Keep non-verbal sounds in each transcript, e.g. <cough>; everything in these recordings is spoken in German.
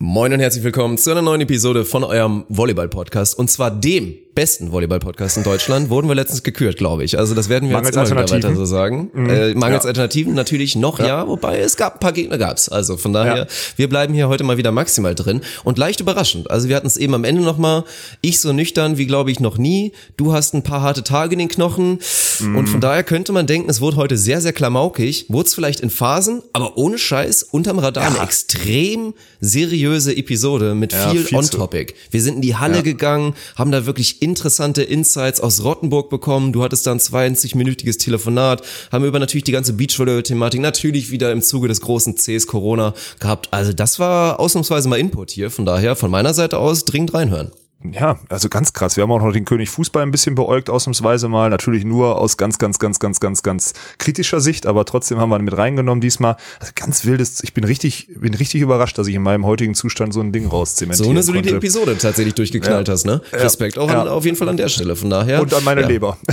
Moin und herzlich willkommen zu einer neuen Episode von eurem Volleyball-Podcast und zwar dem besten Volleyball-Podcast in Deutschland wurden wir letztens gekürt, glaube ich. Also das werden wir Mangels jetzt immer wieder weiter so sagen. Mhm. Äh, mangels Ja. Alternativen natürlich noch ja. wobei es gab ein paar Gegner gab's. Also von daher, Ja. wir bleiben hier heute mal wieder maximal drin und leicht überraschend. Also wir hatten es eben am Ende noch mal. Ich so nüchtern wie glaube ich noch nie. Du hast ein paar harte Tage in den Knochen Mhm. und von daher könnte man denken, es wurde heute sehr sehr klamaukig. Wurde es vielleicht in Phasen, aber ohne Scheiß unterm Radar eine extrem seriöse Episode mit Ja, viel, viel on zu. topic. Wir sind in die Halle Ja. gegangen, haben da wirklich interessante Insights aus Rottenburg bekommen. Du hattest da ein 20-minütiges Telefonat, haben über natürlich die ganze Beachvolleyball-Thematik natürlich wieder im Zuge des großen Cs Corona gehabt. Also das war ausnahmsweise mal Input hier. Von daher von meiner Seite aus dringend reinhören. Ja, also ganz krass. Wir haben auch noch den König Fußball ein bisschen beäugt, ausnahmsweise mal. Natürlich nur aus ganz, ganz, ganz, ganz, ganz, ganz kritischer Sicht, aber trotzdem haben wir ihn mit reingenommen diesmal. Also ganz wildes, ich bin richtig, bin richtig überrascht, dass ich in meinem heutigen Zustand so ein Ding rauszementieren So eine solide konnte. Episode tatsächlich durchgeknallt Ja. hast, ne? Ja. Respekt auch Ja. an, auf jeden Fall an der Stelle. Von daher. Und an meine ja. Leber. <laughs>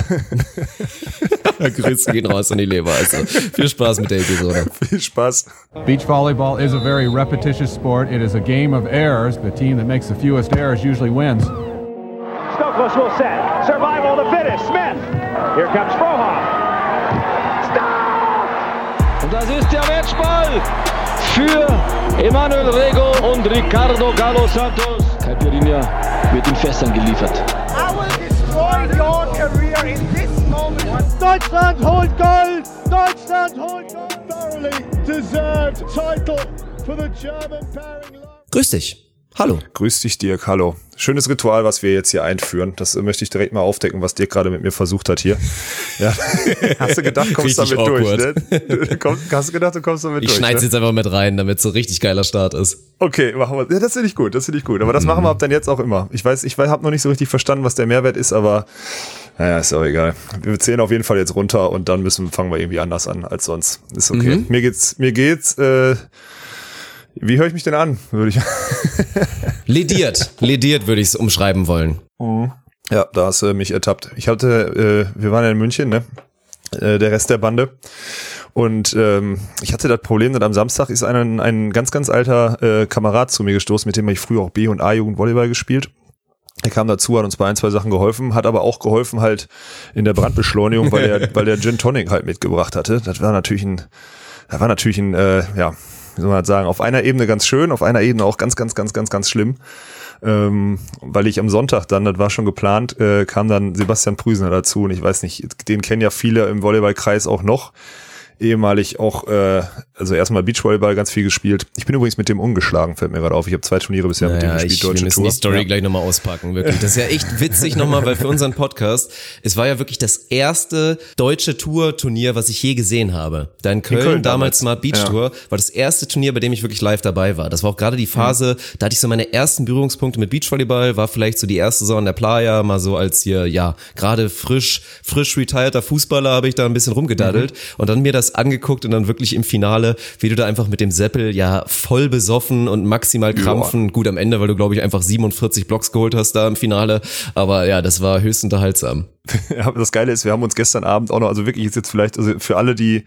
Grüße gehen raus an die Leber. Also viel Spaß mit der Episode. Viel Spaß. Beach volleyball is a very repetitious sport. It is a game of errors. The team that makes the fewest errors usually wins. Stokos will set. Survival of the fittest. Smith. Here comes Frohoff. Stop! Und das ist der Matchball für Emanuel Rego und Ricardo Galo Santos. Caipirinha wird in Fässern geliefert. I will destroy your career in this moment. Deutschland holt Gold! Deutschland holt Gold! Thoroughly deserved title for the German pairing. Grüß dich. Hallo. Grüß dich, Dirk. Hallo. Schönes Ritual, was wir jetzt hier einführen. Das möchte ich direkt mal aufdecken, was Dirk gerade mit mir versucht hat hier. Ja. <laughs> Hast du gedacht, kommst Richtig damit durch, awkward. ne? Du komm- Hast du gedacht, du kommst damit Ich durch? schneide ne? jetzt einfach mit rein, damit so richtig geiler Start ist. Okay, machen wir. Ja, das finde ich gut, das finde ich gut. Aber das machen wir ab dann jetzt auch immer. Ich weiß, ich habe noch nicht so richtig verstanden, was der Mehrwert ist, aber naja, ist auch egal. Wir zählen auf jeden Fall jetzt runter und dann müssen fangen wir irgendwie anders an als sonst. Ist okay. Mir geht's, mir geht's. Äh, wie höre ich mich denn an? Würde ich. <laughs> Lediert. Lediert würde ich es umschreiben wollen. ja, da hast du mich ertappt. Ich hatte, äh, wir waren ja in München, ne? Äh, der Rest der Bande. Und ähm, ich hatte das Problem, dass am Samstag ist ein, ein ganz, ganz alter äh, Kamerad zu mir gestoßen, mit dem habe ich früher auch B- und A-Jugend Volleyball gespielt. Er kam dazu, hat uns bei ein, zwei Sachen geholfen, hat aber auch geholfen halt in der Brandbeschleunigung, weil <laughs> er, weil der Gin Tonic halt mitgebracht hatte. Das war natürlich ein, das war natürlich ein, äh, ja, wie soll man das sagen, auf einer Ebene ganz schön, auf einer Ebene auch ganz, ganz, ganz, ganz, ganz schlimm. Ähm, weil ich am Sonntag dann, das war schon geplant, äh, kam dann Sebastian Prüsener dazu und ich weiß nicht, den kennen ja viele im Volleyballkreis auch noch. Ehemalig auch, äh, also erstmal Beachvolleyball ganz viel gespielt. Ich bin übrigens mit dem ungeschlagen, fällt mir gerade auf. Ich habe zwei Turniere bisher mit dem Naja, gespielt, ich, wir deutsche müssen Tour. die Story Ja. gleich nochmal auspacken, wirklich. Das ist ja echt witzig nochmal, weil für unseren Podcast, es war ja wirklich das erste deutsche Tour-Turnier, was ich je gesehen habe. Da in Köln, Köln damals damals. Smart Beach Ja. Tour, war das erste Turnier, bei dem ich wirklich live dabei war. Das war auch gerade die Phase, da hatte ich so meine ersten Berührungspunkte mit Beachvolleyball, war vielleicht so die erste Saison in der Playa, mal so als hier, ja, gerade frisch, frisch retireder Fußballer habe ich da ein bisschen rumgedaddelt und dann mir das angeguckt und dann wirklich im Finale, wie du da einfach mit dem Seppel ja voll besoffen und maximal krampfen. Gut am Ende, weil du glaube ich einfach 47 Blocks geholt hast da im Finale, aber ja, das war höchst unterhaltsam. <laughs> Ja, aber das Geile ist, wir haben uns gestern Abend auch noch, also wirklich ist jetzt vielleicht, also für alle, die,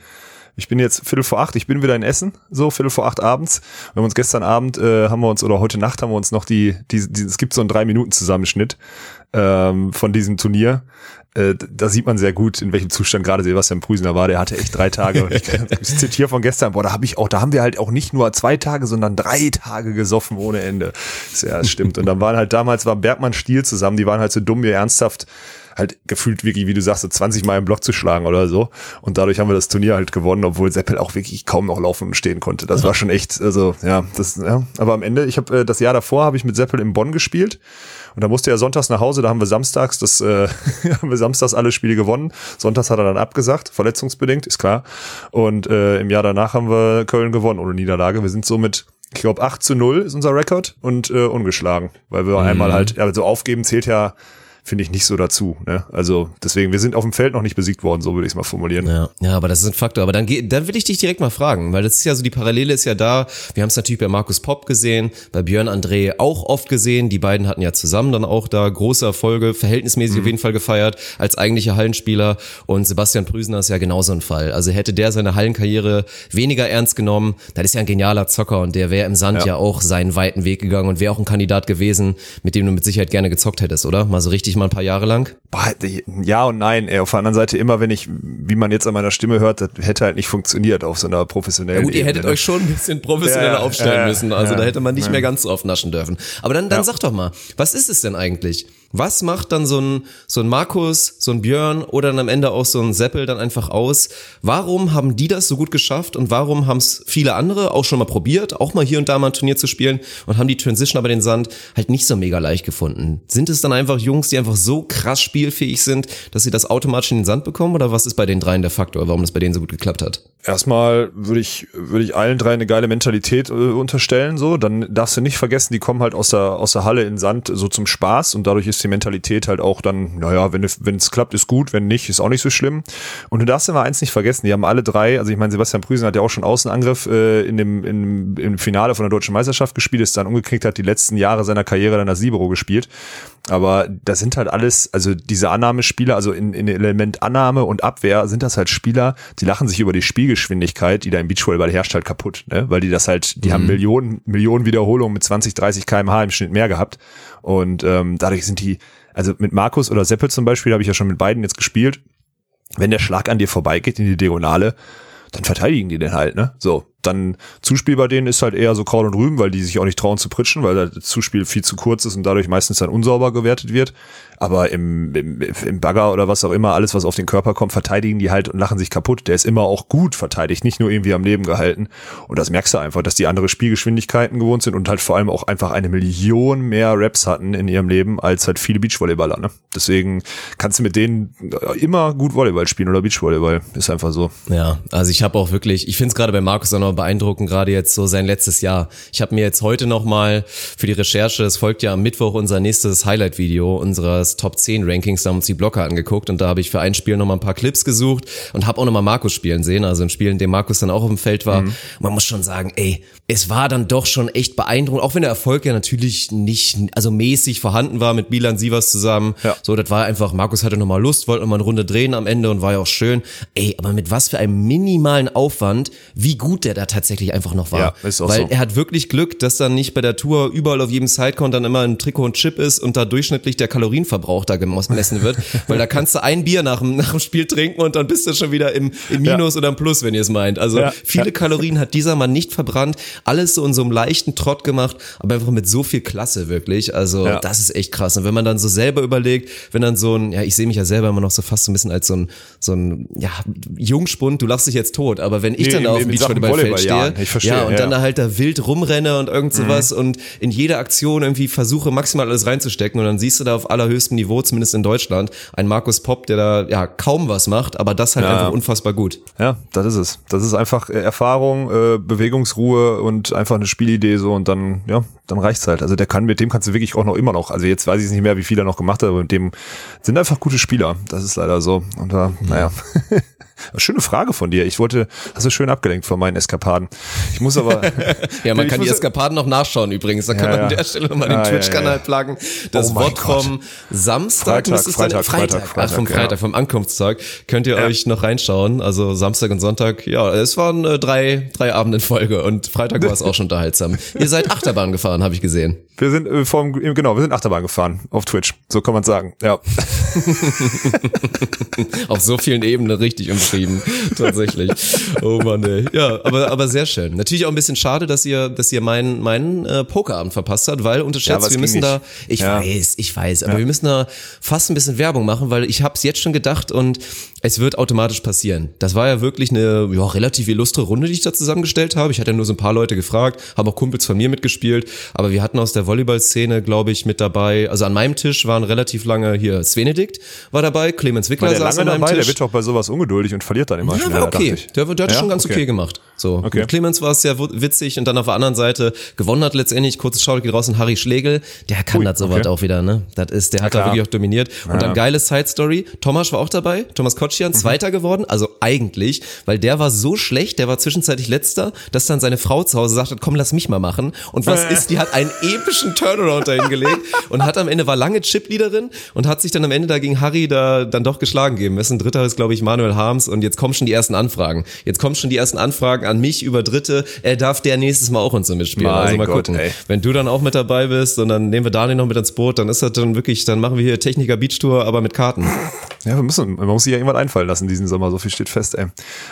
ich bin jetzt Viertel vor acht, ich bin wieder in Essen, so Viertel vor acht abends. Wir haben uns gestern Abend, äh, haben wir uns, oder heute Nacht haben wir uns noch die, die, die es gibt so einen drei Minuten Zusammenschnitt ähm, von diesem Turnier. Äh, da sieht man sehr gut, in welchem Zustand gerade Sebastian Prüsener war. Der hatte echt drei Tage. <laughs> Und ich, ich zitiere von gestern, boah, da habe ich auch, da haben wir halt auch nicht nur zwei Tage, sondern drei Tage gesoffen ohne Ende. Ja, das stimmt. Und dann waren halt damals war Bergmann Stiel zusammen, die waren halt so dumm, wie ernsthaft halt gefühlt wirklich, wie du sagst, so 20 Mal im Block zu schlagen oder so. Und dadurch haben wir das Turnier halt gewonnen, obwohl Seppel auch wirklich kaum noch laufen und stehen konnte. Das war schon echt, also ja, das, ja. Aber am Ende, ich habe äh, das Jahr davor habe ich mit Seppel in Bonn gespielt. Und da musste er sonntags nach Hause, da haben wir samstags das, äh, <laughs> haben wir samstags alle Spiele gewonnen. Sonntags hat er dann abgesagt, verletzungsbedingt, ist klar. Und äh, im Jahr danach haben wir Köln gewonnen ohne Niederlage. Wir sind somit, ich glaube, 8 zu 0 ist unser Rekord und äh, ungeschlagen. Weil wir einmal halt, ja, so aufgeben zählt ja finde ich, nicht so dazu. Ne? Also deswegen, wir sind auf dem Feld noch nicht besiegt worden, so würde ich es mal formulieren. Ja, ja, aber das ist ein Faktor. Aber dann, dann will ich dich direkt mal fragen, weil das ist ja so, die Parallele ist ja da. Wir haben es natürlich bei Markus Popp gesehen, bei Björn André auch oft gesehen. Die beiden hatten ja zusammen dann auch da große Erfolge, verhältnismäßig auf jeden Fall gefeiert als eigentlicher Hallenspieler. Und Sebastian Prüsener ist ja genauso ein Fall. Also hätte der seine Hallenkarriere weniger ernst genommen, dann ist ja ein genialer Zocker und der wäre im Sand ja. Ja. auch seinen weiten Weg gegangen und wäre auch ein Kandidat gewesen, mit dem du mit Sicherheit gerne gezockt hättest, oder? Mal so richtig mal ein paar Jahre lang. Ja und nein. Ey, auf der anderen Seite immer, wenn ich, wie man jetzt an meiner Stimme hört, das hätte halt nicht funktioniert auf so einer professionellen Ja gut, ihr Ebene, hättet ne? euch schon ein bisschen professioneller Ja, aufstellen ja, müssen. Also ja, da hätte man nicht mehr ganz so oft naschen dürfen. Aber dann, dann sag doch mal, was ist es denn eigentlich? Was macht dann so ein, so ein Markus, so ein Björn oder dann am Ende auch so ein Seppel dann einfach aus? Warum haben die das so gut geschafft und warum haben es viele andere auch schon mal probiert, auch mal hier und da mal ein Turnier zu spielen und haben die Transition aber den Sand halt nicht so mega leicht gefunden? Sind es dann einfach Jungs, die einfach so krass spielfähig sind, dass sie das automatisch in den Sand bekommen oder was ist bei den dreien der Faktor, warum das bei denen so gut geklappt hat? Erstmal würde ich, würde ich allen drei eine geile Mentalität äh, unterstellen, so. Dann darfst du nicht vergessen, die kommen halt aus der, aus der Halle in den Sand so zum Spaß und dadurch ist die Mentalität halt auch dann, naja, wenn es wenn es klappt, ist gut, wenn nicht, ist auch nicht so schlimm. Und du darfst immer eins nicht vergessen, die haben alle drei, also ich meine, Sebastian Prüsen hat ja auch schon Außenangriff äh, in dem, im, im Finale von der Deutschen Meisterschaft gespielt, ist dann umgeknickt, hat die letzten Jahre seiner Karriere dann als Libero gespielt. Aber das sind halt alles, also diese Annahmespieler, also in, in Element Annahme und Abwehr sind das halt Spieler, die lachen sich über die Spielgeschwindigkeit, die da im Beachvolleyball herrscht, halt kaputt, ne? Weil die das halt, die haben Millionen, Millionen Wiederholungen mit 20, 30 kmh im Schnitt mehr gehabt. Und ähm, dadurch sind die, also mit Markus oder Seppel zum Beispiel, habe ich ja schon mit beiden jetzt gespielt, wenn der Schlag an dir vorbeigeht in die Diagonale, dann verteidigen die den halt, ne? So. Dann Zuspiel bei denen ist halt eher so Kraut und Rüben, weil die sich auch nicht trauen zu pritschen, weil das Zuspiel viel zu kurz ist und dadurch meistens dann unsauber gewertet wird. Aber im, im, im Bagger oder was auch immer, alles, was auf den Körper kommt, verteidigen die halt und lachen sich kaputt. Der ist immer auch gut verteidigt, nicht nur irgendwie am Leben gehalten. Und das merkst du einfach, dass die andere Spielgeschwindigkeiten gewohnt sind und halt vor allem auch einfach eine Million mehr Raps hatten in ihrem Leben als halt viele Beachvolleyballer. Ne? Deswegen kannst du mit denen immer gut Volleyball spielen oder Beachvolleyball. Ist einfach so. Ja, also ich habe auch wirklich, ich finde es gerade bei Markus auch noch beeindruckend, gerade jetzt so sein letztes Jahr. Ich habe mir jetzt heute nochmal für die Recherche, es folgt ja am Mittwoch unser nächstes Highlight-Video unseres Top 10 Rankings, da haben wir uns die Blocker angeguckt und da habe ich für ein Spiel nochmal ein paar Clips gesucht und habe auch nochmal Markus spielen sehen, also ein Spiel, in dem Markus dann auch auf dem Feld war. Man muss schon sagen, ey, es war dann doch schon echt beeindruckend, auch wenn der Erfolg ja natürlich nicht, also mäßig vorhanden war mit Milan Sievers zusammen. Ja. So, das war einfach, Markus hatte nochmal Lust, wollte nochmal eine Runde drehen am Ende und war ja auch schön. Ey, aber mit was für einem minimalen Aufwand, wie gut der da tatsächlich einfach noch war. Ja, ist auch Weil so. er hat wirklich Glück, dass dann nicht bei der Tour überall auf jedem Sidecount dann immer ein Trikot und Chip ist und da durchschnittlich der Kalorienverbrauch da gemessen wird. <laughs> Weil da kannst du ein Bier nach dem, nach dem Spiel trinken und dann bist du schon wieder im, im Minus oder im Plus, wenn ihr es meint. Also Ja, viele ja. Kalorien hat dieser Mann nicht verbrannt, alles so in so einem leichten Trott gemacht, aber einfach mit so viel Klasse wirklich. Also Ja. das ist echt krass. Und wenn man dann so selber überlegt, wenn dann so ein, ja, ich sehe mich ja selber immer noch so fast so ein bisschen als so ein, so ein, ja, Jungspund, du lachst dich jetzt tot, aber wenn ich Nee, dann auf dem in Beachvolleyballfeld stehe. Ich verstehe, ja, und ja, dann ja. da halt da wild rumrenne und irgend sowas und in jede Aktion irgendwie versuche maximal alles reinzustecken und dann siehst du da auf allerhöchstem Niveau, zumindest in Deutschland, einen Markus Popp, der da ja kaum was macht, aber das halt Ja. einfach unfassbar gut. Ja, das ist es. Das ist einfach äh, Erfahrung, äh, Bewegungsruhe und einfach eine Spielidee so und dann, ja, dann reicht's halt. Also der kann, mit dem kannst du wirklich auch noch immer noch, also jetzt weiß ich nicht mehr, wie viel er noch gemacht hat, aber mit dem sind einfach gute Spieler. Das ist leider so. Und da, naja. <laughs> Schöne Frage von dir. Ich wollte, hast du schön abgelenkt von meinen Eskapaden. Ich muss aber. <laughs> Ja, man kann die Eskapaden noch nachschauen übrigens. Da kann Ja, man an der Stelle nochmal Ja, den Twitch-Kanal ja. pluggen. Das Oh Wort vom Samstag, Freitag, müsste es dann- Freitag, Freitag, Freitag, ah, vom Freitag, Freitag, vom Ankunftstag. Könnt ihr euch noch reinschauen. Also Samstag und Sonntag, ja, es waren äh, drei, drei Abende in Folge und Freitag war es auch schon unterhaltsam. <laughs> Ihr seid Achterbahn gefahren, habe ich gesehen. Wir sind äh, vom, genau, wir sind Achterbahn gefahren auf Twitch. So kann man sagen. Ja. <laughs> Auf so vielen Ebenen richtig umschrieben. Tatsächlich. Oh Mann, ey. Ja, aber, aber sehr schön. Natürlich auch ein bisschen schade, dass ihr, dass ihr meinen, meinen äh, Pokerabend verpasst habt, weil Ja, unterschätzt, es wir müssen da, ich Ja. weiß, ich weiß, aber wir müssen da fast ein bisschen Werbung machen, weil ich habe es jetzt schon gedacht und es wird automatisch passieren. Das war ja wirklich eine ja, relativ illustre Runde, die ich da zusammengestellt habe. Ich hatte ja nur so ein paar Leute gefragt, haben auch Kumpels von mir mitgespielt, aber wir hatten aus der Volleyball-Szene, glaube ich, mit dabei, also an meinem Tisch waren relativ lange hier Svenedikt war dabei, Clemens Wickler saß an meinem dabei? Tisch. Der wird doch bei sowas ungeduldig und verliert dann immer Ja, schneller, okay. Der, der hat Ja? schon ganz okay, Okay. gemacht. So. Okay. Mit Clemens war es sehr witzig und dann auf der anderen Seite gewonnen hat letztendlich, kurzes Shoutout geht raus an Harry Schlegel, der kann das sowas okay. auch wieder, ne? Das ist, der hat da wirklich auch dominiert. Und dann geile Side Story, Thomas war auch dabei, Thomas Mhm. Kotschian, Zweiter geworden, also eigentlich, weil der war so schlecht, der war zwischenzeitlich Letzter, dass dann seine Frau zu Hause sagte, komm, lass mich mal machen. Und was Äh. ist, die hat einen epischen Turnaround dahin gelegt und hat am Ende, war lange Chip-Leaderin und hat sich dann am Ende da gegen Harry da dann doch geschlagen geben müssen. Dritter ist, glaube ich, Manuel Harms und jetzt kommen schon die ersten Anfragen. Jetzt kommen schon die ersten Anfragen an mich über Dritte. Er darf der nächstes Mal auch uns so mitspielen. Mein also mal Gott, gucken. ey. Wenn du dann auch mit dabei bist und dann nehmen wir Daniel noch mit ins Boot, dann ist das dann wirklich, dann machen wir hier Techniker Beach Tour, aber mit Karten. Ja, wir müssen, man muss sich ja irgendwas einfallen lassen diesen Sommer, so viel steht fest, ey.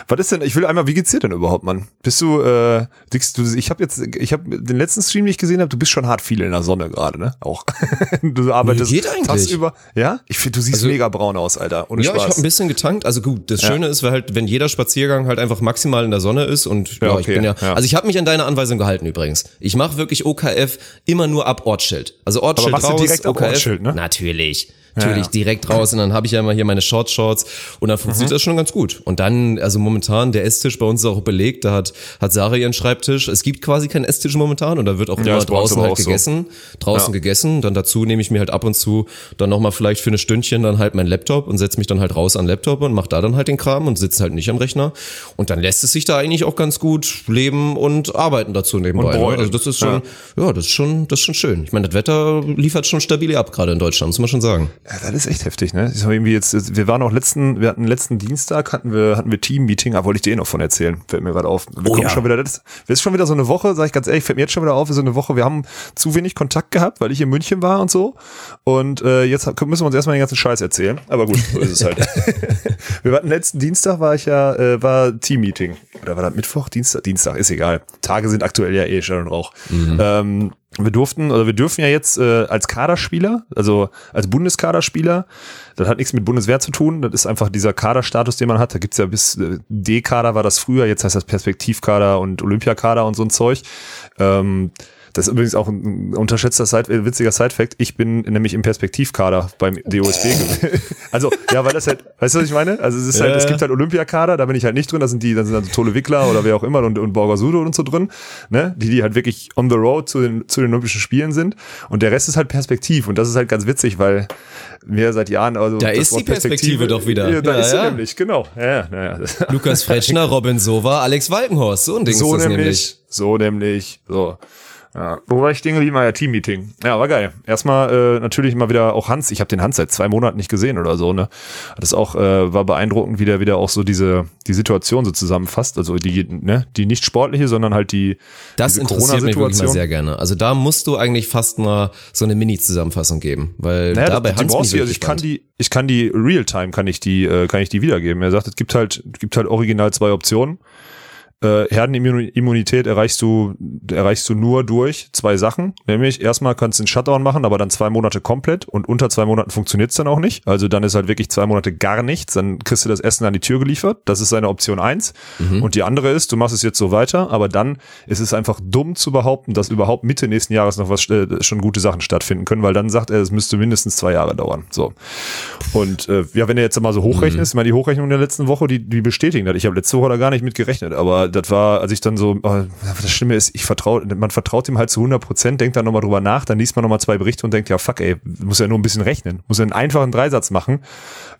Was ist denn, ich will einmal, wie geht's dir denn überhaupt, Mann? Bist du, äh, dickst du, ich habe jetzt, ich habe den letzten Stream, den ich gesehen habe, du bist schon hart viel in der Sonne gerade, ne? Auch. <laughs> du arbeitest geht eigentlich. tagsüber. Ja? Ich finde, du siehst Also- mega braun aus, Alter. Ohne Ja, ich Spaß. habe ein bisschen getankt. Also gut, das Schöne ist, weil halt, wenn jeder Spaziergang halt einfach maximal in der Sonne ist und ja, Ja, ich okay, bin ja, ja. also ich habe mich an deine Anweisung gehalten übrigens. Ich mache wirklich OKF immer nur ab Ortsschild. Also Ortsschild machst du raus, direkt ab OKF. Ortsschild, ne? Natürlich. Natürlich ja. direkt raus und dann habe ich ja immer hier meine Short Shorts und dann funktioniert das schon ganz gut. Und dann, also momentan, der Esstisch bei uns ist auch belegt, da hat, hat Sarah ihren Schreibtisch. Es gibt quasi keinen Esstisch momentan und da wird auch immer bei uns draußen halt auch so. gegessen. Draußen Ja. gegessen. Dann dazu nehme ich mir halt ab und zu dann nochmal vielleicht für eine Stündchen dann halt meinen Laptop und setze mich dann halt raus an Laptop und mache da dann halt den Kram und sitze halt nicht am Rechner. Und dann lässt es sich da eigentlich auch ganz gut leben und arbeiten dazu nebenbei. Ne? Also das ist schon, ja. das ist schon, das ist schon schön. Ich meine, das Wetter liefert schon stabil ab, gerade in Deutschland, muss man schon sagen. Ja, das ist echt heftig, ne? Ich irgendwie jetzt, wir waren auch letzten, wir hatten letzten Dienstag hatten wir, hatten wir Team-Meeting, da wollte ich dir eh noch von erzählen. Fällt mir gerade auf. Wir kommen ja. schon wieder, das ist schon wieder so eine Woche, sag ich ganz ehrlich, fällt mir jetzt schon wieder auf, ist so eine Woche, wir haben zu wenig Kontakt gehabt, weil ich in München war und so. Und äh, jetzt müssen wir uns erstmal den ganzen Scheiß erzählen. Aber gut, so ist es halt. <laughs> wir hatten letzten Dienstag war ich ja, äh, war Team-Meeting. Oder war das Mittwoch? Dienstag? Dienstag, ist egal. Tage sind aktuell ja eh schon Rauch. Ähm, wir durften, oder wir dürfen ja jetzt äh, als Kaderspieler, also als Bundeskaderspieler, das hat nichts mit Bundeswehr zu tun, das ist einfach dieser Kaderstatus, den man hat. Da gibt's ja bis äh, D-Kader war das früher, jetzt heißt das Perspektivkader und Olympiakader und so ein Zeug. Ähm, das ist übrigens auch ein unterschätzter Side, äh, witziger Side-Fact. Ich bin nämlich im Perspektivkader beim DOSB. <laughs> gewesen. also, ja, weil das halt, weißt du, was ich meine? Also, es ist halt, Ja, es gibt halt Olympiakader, da bin ich halt nicht drin, da sind die, da sind dann so Tolle Wickler oder wer auch immer und, und Borgasudo und so drin, ne? Die, die halt wirklich on the road zu den, zu den Olympischen Spielen sind. Und der Rest ist halt Perspektiv. Und das ist halt ganz witzig, weil wir seit Jahren, also. Da ist die Wort Perspektive doch wieder. Ja, da Ja, ist sie nämlich, genau. Ja, ja, naja. <laughs> Lukas Fretschner, Robin Sova, Alex Walkenhorst, so ein Ding so ist das nämlich, nämlich. so nämlich, so. Ja, wo war ich stehen geblieben? Ah Ja, Teammeeting. Ja, war geil. Erstmal äh, natürlich mal wieder auch Hans. Ich habe den Hans seit zwei Monaten nicht gesehen oder so. Ne, das auch äh, war beeindruckend, wie der wieder auch so diese die Situation so zusammenfasst. Also die ne, die nicht sportliche, sondern halt die Das interessiert mich wirklich mal sehr gerne. Also da musst du eigentlich fast mal so eine Mini-Zusammenfassung geben, weil Naja, dabei Hans mich also ich kann die, ich kann die Realtime kann ich die, äh, kann ich die wiedergeben. Er sagt, es gibt halt, gibt halt original zwei Optionen. Äh, Herdenimmunität erreichst du, erreichst du nur durch zwei Sachen. Nämlich erstmal kannst du einen Shutdown machen, aber dann zwei Monate komplett und unter zwei Monaten funktioniert's dann auch nicht. Also dann ist halt wirklich zwei Monate gar nichts. Dann kriegst du das Essen an die Tür geliefert. Das ist seine Option eins. Und die andere ist, du machst es jetzt so weiter, aber dann ist es einfach dumm zu behaupten, dass überhaupt Mitte nächsten Jahres noch was äh, schon gute Sachen stattfinden können, weil dann sagt er, es müsste mindestens zwei Jahre dauern. So. Und äh, ja, wenn er jetzt mal so hochrechnest, ich meine, die Hochrechnung der letzten Woche, die, die bestätigen das. Ich habe letzte Woche da gar nicht mit gerechnet, aber das war, als ich dann so, äh, das Schlimme ist, ich vertraue, man vertraut ihm halt zu 100 Prozent, denkt dann nochmal drüber nach, dann liest man nochmal zwei Berichte und denkt, ja fuck ey, muss ja nur ein bisschen rechnen, muss ja einen einfachen Dreisatz machen.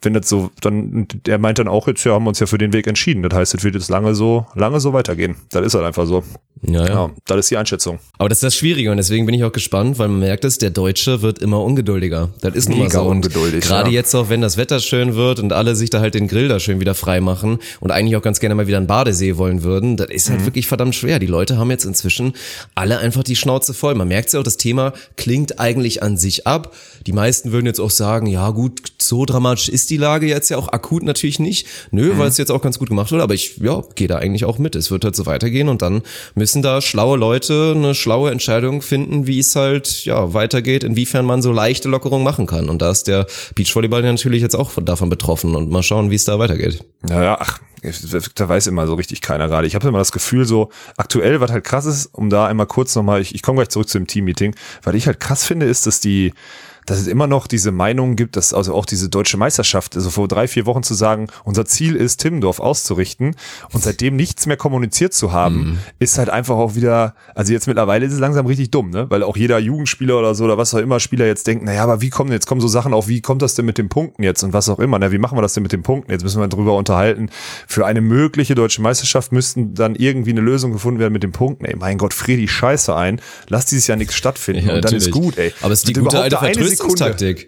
Wenn das so, dann, er meint dann auch jetzt, ja, haben wir uns ja für den Weg entschieden. Das heißt, es wird jetzt lange so, lange so weitergehen. Das ist halt einfach so. Ja, ja. Ja, das ist die Einschätzung. Aber das ist das Schwierige und deswegen bin ich auch gespannt, weil man merkt es, der Deutsche wird immer ungeduldiger. Das ist nun mal so. Ungeduldig, Gerade ja. jetzt auch, wenn das Wetter schön wird und alle sich da halt den Grill da schön wieder frei machen und eigentlich auch ganz gerne mal wieder einen Badesee wollen würden, das ist halt wirklich verdammt schwer. Die Leute haben jetzt inzwischen alle einfach die Schnauze voll. Man merkt ja auch, das Thema klingt eigentlich an sich ab. Die meisten würden jetzt auch sagen, ja gut, so dramatisch ist die Lage jetzt ja auch akut natürlich nicht. Nö, weil es jetzt auch ganz gut gemacht wird, aber ich ja, gehe da eigentlich auch mit. Es wird halt so weitergehen und dann müssen da schlaue Leute eine schlaue Entscheidung finden, wie es halt ja weitergeht, inwiefern man so leichte Lockerungen machen kann. Und da ist der Beachvolleyball natürlich jetzt auch von- davon betroffen und mal schauen, wie es da weitergeht. Naja, ach, da weiß immer so richtig keiner gerade. Ich habe immer das Gefühl, so aktuell, was halt krass ist, um da einmal kurz nochmal, ich, ich komme gleich zurück zu dem Team-Meeting, was ich halt krass finde, ist, dass die, dass es immer noch diese Meinung gibt, dass also auch diese deutsche Meisterschaft, also vor drei, vier Wochen zu sagen, unser Ziel ist, Timmendorf auszurichten und seitdem nichts mehr kommuniziert zu haben, Mhm. ist halt einfach auch wieder, also jetzt mittlerweile ist es langsam richtig dumm, ne? Weil auch jeder Jugendspieler oder so oder was auch immer Spieler jetzt denkt, naja, aber wie kommen jetzt kommen so Sachen auf, wie kommt das denn mit den Punkten jetzt und was auch immer, na, wie machen wir das denn mit den Punkten? Jetzt müssen wir drüber unterhalten. Für eine mögliche deutsche Meisterschaft müssten dann irgendwie eine Lösung gefunden werden mit den Punkten. Ey, mein Gott, frier die Scheiße ein, lass dieses Jahr nichts stattfinden Ja, und dann ist gut, ey. Aber es ist die Und gute alte eine Sekunde.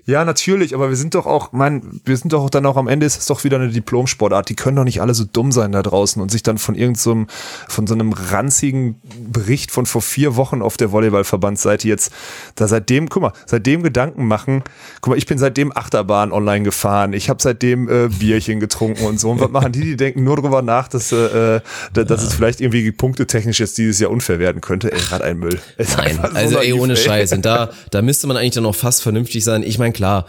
Ja, natürlich, aber wir sind doch auch, mein, wir sind doch auch dann auch am Ende ist es doch wieder eine Diplomsportart. Die können doch nicht alle so dumm sein da draußen und sich dann von irgendeinem, so von so einem ranzigen Bericht von vor vier Wochen auf der Volleyballverbandsseite jetzt da seitdem, guck mal, seitdem Gedanken machen. Guck mal, ich bin seitdem Achterbahn online gefahren. Ich habe seitdem äh, Bierchen getrunken und so. Und was machen die? Die denken nur drüber nach, dass, äh, da- dass es vielleicht irgendwie punktetechnisch jetzt dieses Jahr unfair werden könnte. Ey, gerade ein Müll. Ist Nein, <laughs> so also ey, ohne Scheiß. Und da, da müsste man eigentlich dann auch fast vernünftig sein. Ich meine, klar,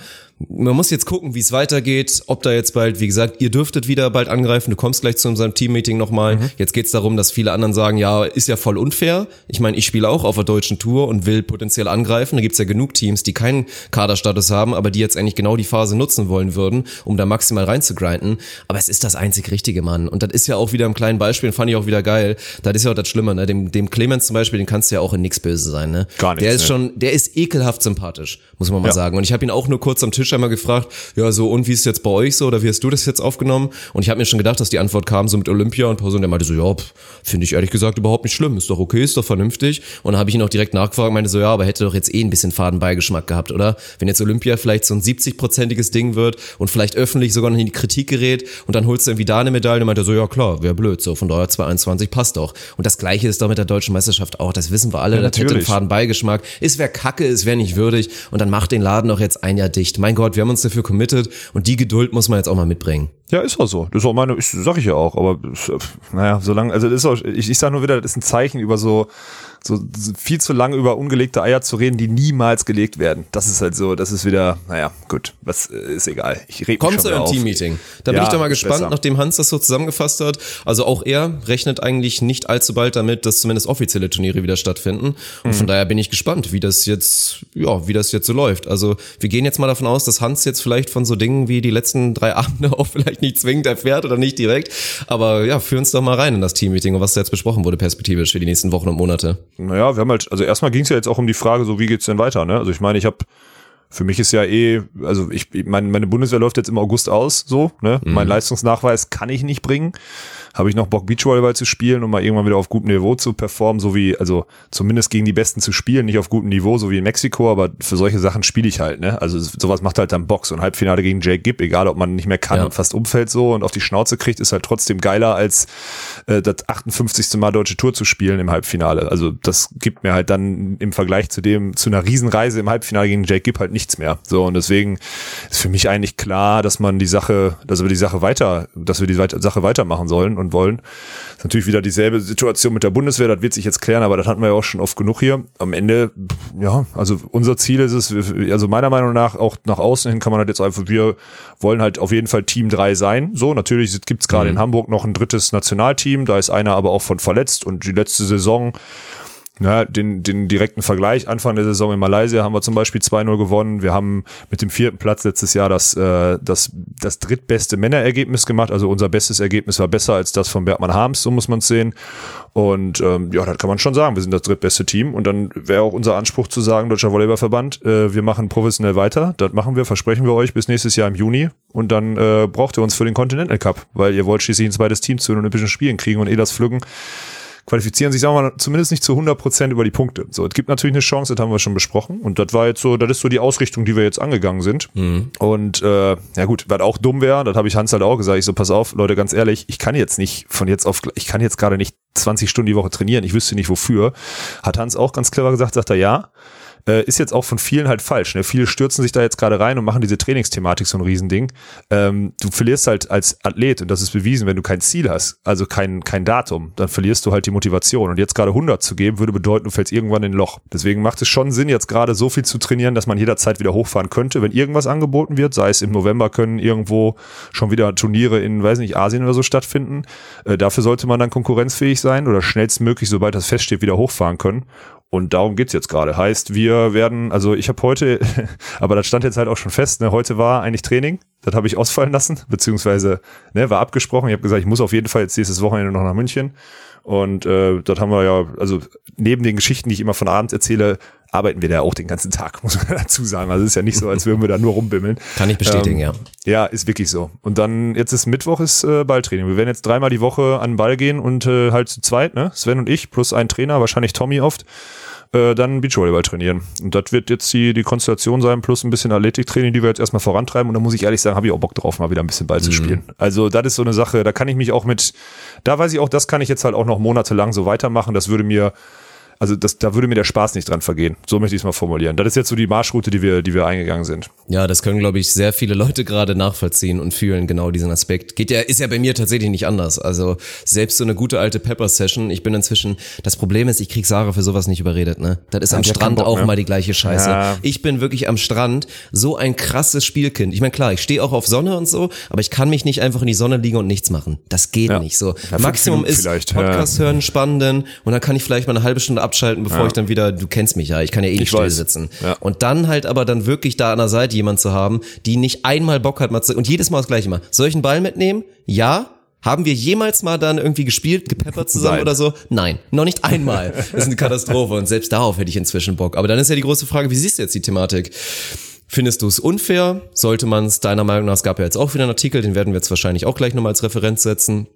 man muss jetzt gucken, wie es weitergeht, ob da jetzt bald, wie gesagt, ihr dürftet wieder bald angreifen, du kommst gleich zu unserem Teammeeting nochmal. Mhm. Jetzt geht's darum, dass viele anderen sagen, ja, ist ja voll unfair. Ich meine, ich spiele auch auf der deutschen Tour und will potenziell angreifen. Da gibt's ja genug Teams, die keinen Kaderstatus haben, aber die jetzt eigentlich genau die Phase nutzen wollen würden, um da maximal reinzugrinden. Aber es ist das einzig Richtige, Mann. Und das ist ja auch wieder im kleinen Beispiel, fand ich auch wieder geil. Das ist ja auch das Schlimme, ne? Dem, dem Clemens zum Beispiel, den kannst du ja auch in nix böse sein, ne? Gar nichts, Der ist ne. schon, der ist ekelhaft sympathisch, muss man mal Ja. sagen. Und ich habe ihn auch nur kurz am Tisch einmal gefragt, ja, so, und wie ist es jetzt bei euch so, oder wie hast du das jetzt aufgenommen? Und ich habe mir schon gedacht, dass die Antwort kam, so mit Olympia und und der meinte so, ja, finde ich ehrlich gesagt überhaupt nicht schlimm, ist doch okay, ist doch vernünftig. Und dann habe ich ihn auch direkt nachgefragt, meinte so, ja, aber hätte doch jetzt eh ein bisschen Fadenbeigeschmack gehabt, oder? Wenn jetzt Olympia vielleicht so ein 70-prozentiges Ding wird und vielleicht öffentlich sogar noch in die Kritik gerät und dann holst du irgendwie da eine Medaille und meinte so, ja klar, wäre blöd, so, von daher 221 passt doch. Und das gleiche ist doch mit der deutschen Meisterschaft auch, das wissen wir alle, Ja, das hätte einen natürlich. Fadenbeigeschmack. Es wäre kacke, es wäre nicht würdig und dann macht den Laden doch jetzt ein Jahr dicht. Mein Gott, wir haben uns dafür committed und die Geduld muss man jetzt auch mal mitbringen. Ja, ist auch so. Das ist auch meine, ist, sag ich ja auch, aber äh, naja, solange, also das ist auch, ich, ich sag nur wieder, das ist ein Zeichen über so, so viel zu lange über ungelegte Eier zu reden, die niemals gelegt werden. Das ist halt so, das ist wieder, naja, gut, was äh, ist egal. Ich rede Kommt zu einem Teammeeting. Da bin Ja, ich doch mal gespannt, besser. nachdem Hans das so zusammengefasst hat. Also auch er rechnet eigentlich nicht allzu bald damit, dass zumindest offizielle Turniere wieder stattfinden. Und Mhm. von daher bin ich gespannt, wie das jetzt, ja, wie das jetzt so läuft. Also wir gehen jetzt mal davon aus, dass Hans jetzt vielleicht von so Dingen wie die letzten drei Abende <laughs> auch vielleicht <laughs> nicht zwingend erfährt oder nicht direkt. Aber ja, führ uns doch mal rein in das Teammeeting und was da jetzt besprochen wurde perspektivisch für die nächsten Wochen und Monate. Naja, wir haben halt, also erstmal ging es ja jetzt auch um die Frage, so wie geht's denn weiter, ne? Also ich meine, ich habe für mich ist ja eh, also ich, meine, meine Bundeswehr läuft jetzt im August aus, so, ne? Mein Leistungsnachweis kann ich nicht bringen. Habe ich noch Bock, Beachvolleyball zu spielen und mal irgendwann wieder auf gutem Niveau zu performen, so wie, also zumindest gegen die Besten zu spielen, nicht auf gutem Niveau, so wie in Mexiko, aber für solche Sachen spiele ich halt, ne? Also sowas macht halt dann Bock. So ein Halbfinale gegen Jake Gibb, egal ob man nicht mehr kann Ja. und fast umfällt so und auf die Schnauze kriegt, ist halt trotzdem geiler als äh, das 58. Mal deutsche Tour zu spielen im Halbfinale. Also das gibt mir halt dann im Vergleich zu dem, zu einer Riesenreise im Halbfinale gegen Jake Gibb halt nichts mehr. So und deswegen ist für mich eigentlich klar, dass man die Sache, dass wir die Sache weiter, dass wir die Sache weitermachen sollen und wollen. Ist natürlich wieder dieselbe Situation mit der Bundeswehr, das wird sich jetzt klären, aber das hatten wir ja auch schon oft genug hier. Am Ende, ja, also unser Ziel ist es, also meiner Meinung nach, auch nach außen hin kann man halt jetzt einfach, wir wollen halt auf jeden Fall Team 3 sein. So, natürlich gibt's gerade in Hamburg noch ein drittes Nationalteam, da ist einer aber auch von verletzt und die letzte Saison ja, den, den direkten Vergleich. Anfang der Saison in Malaysia haben wir zum Beispiel 2-0 gewonnen. Wir haben mit dem vierten Platz letztes Jahr das, äh, das, das drittbeste Männerergebnis gemacht. Also unser bestes Ergebnis war besser als das von Bergmann Harms, so muss man es sehen. Und ähm, ja, das kann man schon sagen. Wir sind das drittbeste Team. Und dann wäre auch unser Anspruch zu sagen, Deutscher Volleyballverband, äh, wir machen professionell weiter. Das machen wir, versprechen wir euch bis nächstes Jahr im Juni. Und dann äh, braucht ihr uns für den Continental Cup, weil ihr wollt schließlich ein zweites Team zu den Olympischen Spielen kriegen und eh das Pflücken qualifizieren sich, sagen wir mal, zumindest nicht zu 100 Prozent über die Punkte. So, es gibt natürlich eine Chance, das haben wir schon besprochen. Und das war jetzt so, das ist so die Ausrichtung, die wir jetzt angegangen sind. Und äh, ja gut, was auch dumm wäre, das habe ich Hans halt auch gesagt. Ich so, pass auf, Leute, ganz ehrlich, ich kann jetzt nicht von jetzt auf, ich kann jetzt gerade nicht 20 Stunden die Woche trainieren. Ich wüsste nicht wofür. Hat Hans auch ganz clever gesagt, sagt er ja. Äh, ist jetzt auch von vielen halt falsch. Ne? Viele stürzen sich da jetzt gerade rein und machen diese Trainingsthematik so ein Riesending. Ähm, du verlierst halt als Athlet, und das ist bewiesen, wenn du kein Ziel hast, also kein, kein Datum, dann verlierst du halt die Motivation. Und jetzt gerade 100 zu geben, würde bedeuten, du fällst irgendwann in ein Loch. Deswegen macht es schon Sinn, jetzt gerade so viel zu trainieren, dass man jederzeit wieder hochfahren könnte, wenn irgendwas angeboten wird, sei es im November können irgendwo schon wieder Turniere in, weiß nicht, Asien oder so stattfinden. Äh, dafür sollte man dann konkurrenzfähig sein oder schnellstmöglich, sobald das feststeht, wieder hochfahren können. Und darum geht's jetzt gerade. Heißt, wir werden, also ich habe heute, <laughs> aber das stand jetzt halt auch schon fest, ne, heute war eigentlich Training. Das habe ich ausfallen lassen, beziehungsweise ne, war abgesprochen. Ich habe gesagt, ich muss auf jeden Fall jetzt nächstes Wochenende noch nach München. Und äh, dort haben wir ja, also neben den Geschichten, die ich immer von abends erzähle, arbeiten wir da auch den ganzen Tag, <laughs> muss man dazu sagen. Also es ist ja nicht so, als würden wir da nur rumbimmeln. Kann ich bestätigen, Ähm, ja. Ja, ist wirklich so. Und dann, jetzt ist Mittwoch, ist äh, Balltraining. Wir werden jetzt dreimal die Woche an den Ball gehen und äh, halt zu zweit, ne? Sven und ich, plus ein Trainer, wahrscheinlich Tommy oft, äh, dann Beachvolleyball trainieren. Und das wird jetzt die, die Konstellation sein, plus ein bisschen Athletiktraining, die wir jetzt erstmal vorantreiben. Und da muss ich ehrlich sagen, habe ich auch Bock drauf, mal wieder ein bisschen Ball zu spielen. Also das ist so eine Sache, da kann ich mich auch mit, da weiß ich auch, das kann ich jetzt halt auch noch monatelang so weitermachen. Das würde mir, also das, da würde mir der Spaß nicht dran vergehen. So möchte ich es mal formulieren. Das ist jetzt so die Marschroute, die wir, die wir eingegangen sind. Ja, das können, glaube ich, sehr viele Leute gerade nachvollziehen und fühlen genau diesen Aspekt. Geht ja, ist ja bei mir tatsächlich nicht anders. Also selbst so eine gute alte Pepper-Session, ich bin inzwischen, das Problem ist, ich krieg Sarah für sowas nicht überredet, ne? Das ist am die hat Strand Bock, auch ne? mal die gleiche Scheiße. Ja. Ich bin wirklich am Strand so ein krasses Spielkind. Ich meine, klar, ich stehe auch auf Sonne und so, aber ich kann mich nicht einfach in die Sonne liegen und nichts machen. Das geht Ja. nicht so. Maximum ist vielleicht, Podcast hören, spannenden und dann kann ich vielleicht mal eine halbe Stunde abschalten, bevor ich dann wieder, du kennst mich ja, ich kann ja eh nicht Ich still weiß. sitzen. Ja. Und dann halt aber dann wirklich da an der Seite jemand zu haben, die nicht einmal Bock hat, mal zu, und jedes Mal das gleiche mal. Soll ich einen Ball mitnehmen? Ja. Haben wir jemals mal dann irgendwie gespielt, gepeppert zusammen Nein. oder so? Nein, noch nicht einmal. <laughs> Das ist eine Katastrophe und selbst darauf hätte ich inzwischen Bock. Aber dann ist ja die große Frage, wie siehst du jetzt die Thematik? Findest du es unfair? Sollte man es deiner Meinung nach, es gab ja jetzt auch wieder einen Artikel, den werden wir jetzt wahrscheinlich auch gleich nochmal als Referenz setzen.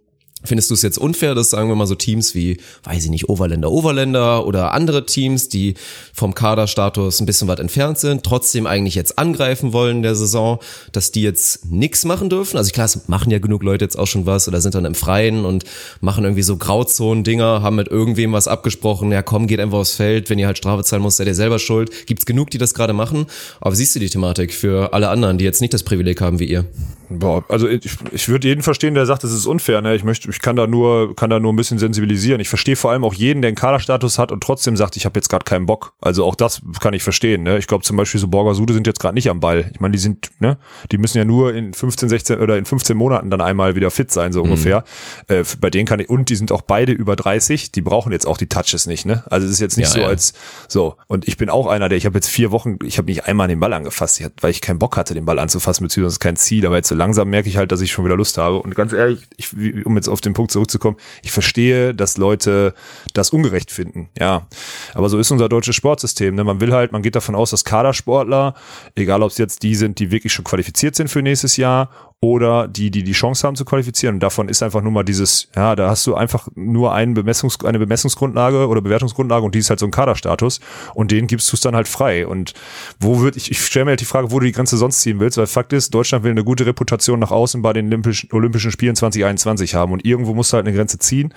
Findest du es jetzt unfair, dass sagen wir mal so Teams wie, weiß ich nicht, Overländer, Overländer oder andere Teams, die vom Kaderstatus ein bisschen weit entfernt sind, trotzdem eigentlich jetzt angreifen wollen in der Saison, dass die jetzt nix machen dürfen? Also klar, es machen ja genug Leute jetzt auch schon was oder sind dann im Freien und machen irgendwie so Grauzonen-Dinger, haben mit irgendwem was abgesprochen, ja komm, geht einfach aufs Feld, wenn ihr halt Strafe zahlen müsst, seid ihr selber schuld. Gibt's genug, die das gerade machen? Aber siehst du die Thematik für alle anderen, die jetzt nicht das Privileg haben wie ihr? Boah, also ich, ich würde jeden verstehen, der sagt, das ist unfair. Ne? Ich möchte, ich kann da nur, kann da nur ein bisschen sensibilisieren. Ich verstehe vor allem auch jeden, der einen Kaderstatus hat und trotzdem sagt, ich habe jetzt gerade keinen Bock. Also auch das kann ich verstehen. Ne? Ich glaube zum Beispiel so Borgasude sind jetzt gerade nicht am Ball. Ich meine, die sind, ne, die müssen ja nur in 15, 16 oder in 15 Monaten dann einmal wieder fit sein, so ungefähr. Äh, bei denen kann ich, und die sind auch beide über 30, die brauchen jetzt auch die Touches nicht, ne? Also es ist jetzt nicht Ja, so ja. als so. Und ich bin auch einer, der, ich habe jetzt vier Wochen, ich habe nicht einmal den Ball angefasst, ich, weil ich keinen Bock hatte, den Ball anzufassen, beziehungsweise kein Ziel. Aber jetzt so langsam merke ich halt, dass ich schon wieder Lust habe. Und ganz ehrlich, ich, um jetzt auf den Punkt zurückzukommen, ich verstehe, dass Leute das ungerecht finden. Ja. Aber so ist unser deutsches Sportsystem. Ne? Man will halt, man geht davon aus, dass Kadersportler, egal ob es jetzt die sind, die wirklich schon qualifiziert sind für nächstes Jahr oder die, die die Chance haben zu qualifizieren. Und davon ist einfach nur mal dieses, ja, da hast du einfach nur einen Bemessungs, eine Bemessungsgrundlage oder Bewertungsgrundlage und die ist halt so ein Kaderstatus und den gibst du es dann halt frei. Und wo wird, ich, ich stelle mir halt die Frage, wo du die Grenze sonst ziehen willst, weil Fakt ist, Deutschland will eine gute Reputation nach außen bei den Olympischen, Olympischen Spielen 2021 haben und irgendwo musst du halt eine Grenze ziehen.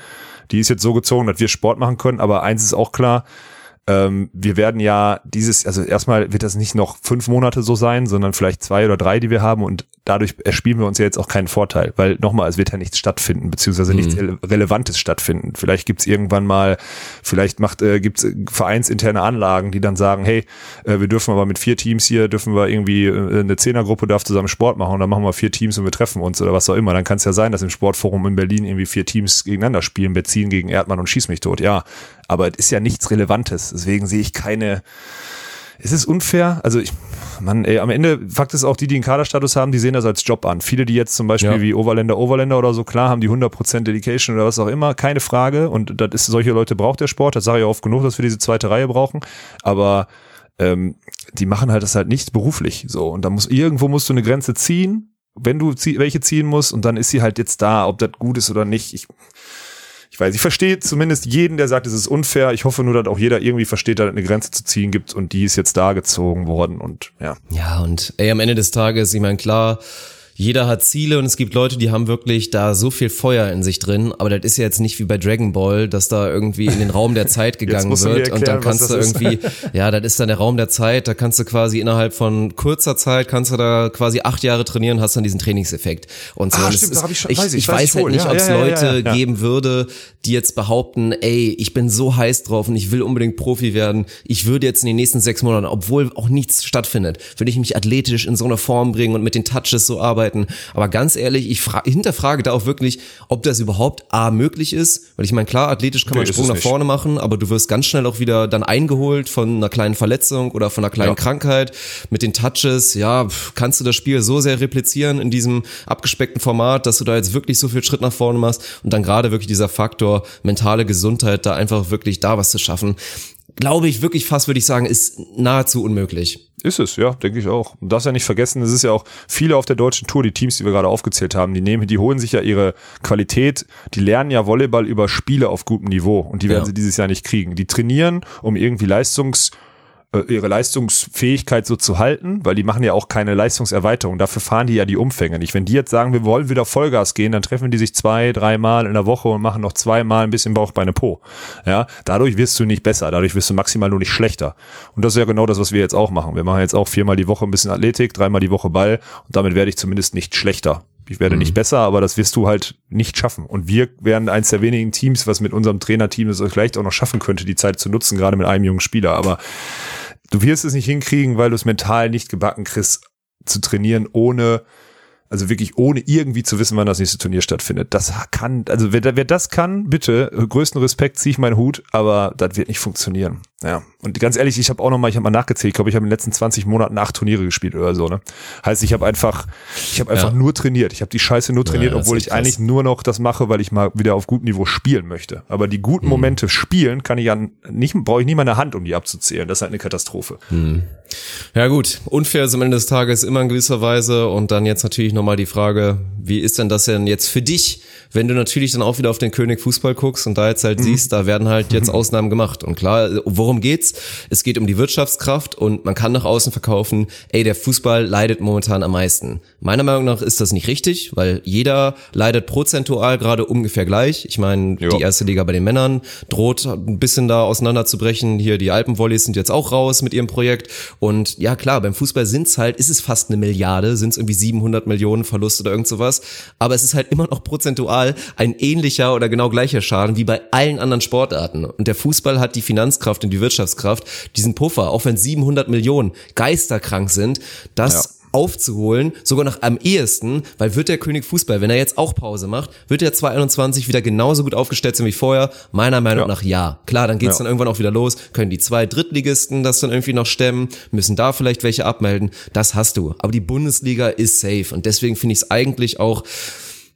Die ist jetzt so gezogen, dass wir Sport machen können, aber eins ist auch klar, ähm, wir werden ja dieses, also erstmal wird das nicht noch fünf Monate so sein, sondern vielleicht zwei oder drei, die wir haben und dadurch erspielen wir uns ja jetzt auch keinen Vorteil, weil nochmal, es wird ja nichts stattfinden, beziehungsweise nichts Rele- Relevantes stattfinden. Vielleicht gibt's irgendwann mal, vielleicht macht, äh, gibt's äh, vereinsinterne Anlagen, die dann sagen, hey, äh, wir dürfen aber mit vier Teams hier, dürfen wir irgendwie, äh, eine Zehnergruppe darf zusammen Sport machen und dann machen wir vier Teams und wir treffen uns oder was auch immer. Dann kann es ja sein, dass im Sportforum in Berlin irgendwie vier Teams gegeneinander spielen, Benzin gegen Erdmann und Schieß mich tot, ja. Aber es ist ja nichts Relevantes. Deswegen sehe ich keine, es ist unfair. Also ich, man, ey, am Ende, Fakt ist auch, die, die einen Kaderstatus haben, die sehen das als Job an. Viele, die jetzt zum Beispiel Ja. wie Overländer, Overländer oder so, klar, haben die 100% Dedication oder was auch immer, keine Frage. Und das ist, solche Leute braucht der Sport. Das sage ich oft genug, dass wir diese zweite Reihe brauchen. Aber ähm, die machen halt das halt nicht beruflich so. Und da muss, irgendwo musst du eine Grenze ziehen, wenn du zie welche ziehen musst, und dann ist sie halt jetzt da, ob das gut ist oder nicht. Ich, ich weiß, ich verstehe zumindest jeden, der sagt, es ist unfair. Ich hoffe nur, dass auch jeder irgendwie versteht, dass es eine Grenze zu ziehen gibt und die ist jetzt da gezogen worden und ja. Ja, und ey, am Ende des Tages, ich meine, klar, jeder hat Ziele und es gibt Leute, die haben wirklich da so viel Feuer in sich drin, aber das ist ja jetzt nicht wie bei Dragon Ball, dass da irgendwie in den Raum der Zeit gegangen wird und dann erklären, kannst du irgendwie, ja, das ist dann der Raum der Zeit, da kannst du quasi innerhalb von kurzer Zeit, kannst du da quasi acht Jahre trainieren, hast dann diesen Trainingseffekt und so. Ah, Und stimmt, ist- da hab ich schon- ich, weiß ich, ich weiß weiß halt wohl. nicht, Ja, ob es ja, Leute ja. geben würde, die jetzt behaupten, ey, ich bin so heiß drauf und ich will unbedingt Profi werden, ich würde jetzt in den nächsten sechs Monaten, obwohl auch nichts stattfindet, würde ich mich athletisch in so eine Form bringen und mit den Touches so arbeiten, arbeiten. Aber ganz ehrlich, ich hinterfrage da auch wirklich, ob das überhaupt A möglich ist. Weil ich meine, klar, athletisch kann man Nee, einen Sprung nach vorne machen, aber du wirst ganz schnell auch wieder dann eingeholt von einer kleinen Verletzung oder von einer kleinen Ja. Krankheit. Mit den Touches, ja, kannst du das Spiel so sehr replizieren in diesem abgespeckten Format, dass du da jetzt wirklich so viel Schritt nach vorne machst und dann gerade wirklich dieser Faktor mentale Gesundheit, da einfach wirklich da was zu schaffen. Glaube ich wirklich fast, würde ich sagen, ist nahezu unmöglich. Ist es, ja, denke ich auch. Und darfst ja nicht vergessen, es ist ja auch viele auf der deutschen Tour, die Teams, die wir gerade aufgezählt haben, die nehmen, die holen sich ja ihre Qualität, die lernen ja Volleyball über Spiele auf gutem Niveau und die werden Ja. sie dieses Jahr nicht kriegen. Die trainieren, um irgendwie Leistungs ihre Leistungsfähigkeit so zu halten, weil die machen ja auch keine Leistungserweiterung. Dafür fahren die ja die Umfänge nicht. Wenn die jetzt sagen, wir wollen wieder Vollgas gehen, dann treffen die sich zwei, dreimal in der Woche und machen noch zweimal ein bisschen Bauch, Beine, Po. Ja, dadurch wirst du nicht besser, dadurch wirst du maximal nur nicht schlechter. Und das ist ja genau das, was wir jetzt auch machen. Wir machen jetzt auch viermal die Woche ein bisschen Athletik, dreimal die Woche Ball und damit werde ich zumindest nicht schlechter. Ich werde nicht besser, aber das wirst du halt nicht schaffen. Und wir werden eins der wenigen Teams, was mit unserem Trainerteam es vielleicht auch noch schaffen könnte, die Zeit zu nutzen, gerade mit einem jungen Spieler. Aber du wirst es nicht hinkriegen, weil du es mental nicht gebacken kriegst, zu trainieren, ohne, also wirklich ohne irgendwie zu wissen, wann das nächste Turnier stattfindet. Das kann, also wer, wer das kann, bitte, größten Respekt, ziehe ich meinen Hut, aber das wird nicht funktionieren. Ja. Und ganz ehrlich, ich habe auch noch mal, ich habe mal nachgezählt, ich glaube, ich habe in den letzten 20 Monaten acht Turniere gespielt oder so, ne? Heißt, ich habe einfach, ich habe einfach Ja. nur trainiert. Ich habe die Scheiße nur trainiert, ist obwohl ich eigentlich krass. nur noch das mache, weil ich mal wieder auf gutem Niveau spielen möchte. Aber die Mhm. guten Momente spielen kann ich an nicht, brauche ich nie meine Hand, um die abzuzählen. Das ist halt eine Katastrophe. Ja gut, unfair ist am Ende des Tages immer in gewisser Weise und dann jetzt natürlich nochmal die Frage, wie ist denn das denn jetzt für dich, wenn du natürlich dann auch wieder auf den König Fußball guckst und da jetzt Mhm. halt siehst, da werden halt jetzt Ausnahmen gemacht und klar, worum geht's? Es geht um die Wirtschaftskraft und man kann nach außen verkaufen, ey, der Fußball leidet momentan am meisten. Meiner Meinung nach ist das nicht richtig, weil jeder leidet prozentual gerade ungefähr gleich. Ich meine, die erste Liga bei den Männern droht ein bisschen da auseinanderzubrechen. Hier die Alpenvolleys sind jetzt auch raus mit ihrem Projekt. Und ja klar, beim Fußball sind's halt, ist es fast eine Milliarde, sind's irgendwie 700 Millionen Verlust oder irgend sowas. Aber es ist halt immer noch prozentual ein ähnlicher oder genau gleicher Schaden wie bei allen anderen Sportarten. Und der Fußball hat die Finanzkraft und die Wirtschaftskraft, diesen Puffer, auch wenn 700 Millionen geisterkrank sind, das aufzuholen, sogar noch am ehesten, weil wird der König Fußball, wenn er jetzt auch Pause macht, wird er 2021 wieder genauso gut aufgestellt sein wie vorher? Meiner Meinung Ja. nach ja. Klar, dann geht's Ja. dann irgendwann auch wieder los, können die zwei Drittligisten das dann irgendwie noch stemmen, müssen da vielleicht welche abmelden, das hast du. Aber die Bundesliga ist safe und deswegen finde ich es eigentlich auch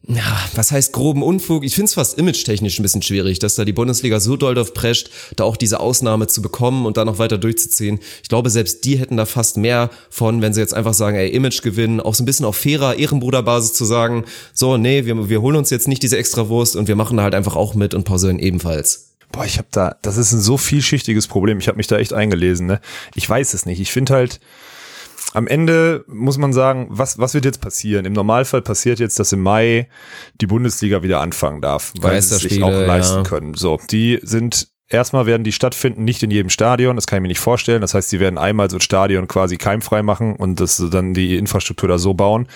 ja, was heißt groben Unfug? Ich finde es fast image-technisch ein bisschen schwierig, dass da die Bundesliga so doll drauf prescht, da auch diese Ausnahme zu bekommen und dann noch weiter durchzuziehen. Ich glaube, selbst die hätten da fast mehr von, wenn sie jetzt einfach sagen, ey, Image gewinnen, auch so ein bisschen auf fairer Ehrenbruderbasis zu sagen, so, nee, wir, wir holen uns jetzt nicht diese Extrawurst und wir machen da halt einfach auch mit und pausieren ebenfalls. Boah, ich habe da, das ist ein so vielschichtiges Problem. Ich habe mich da echt eingelesen. Ne? Ich weiß es nicht. Ich finde halt, am Ende muss man sagen, was, was wird jetzt passieren? Im Normalfall passiert jetzt, dass im Mai die Bundesliga wieder anfangen darf, weil sie es sich auch leisten ja. können. So, die sind Erstmal werden die stattfinden, nicht in jedem Stadion, das kann ich mir nicht vorstellen. Das heißt, sie werden einmal so ein Stadion quasi keimfrei machen und das dann die Infrastruktur da so bauen.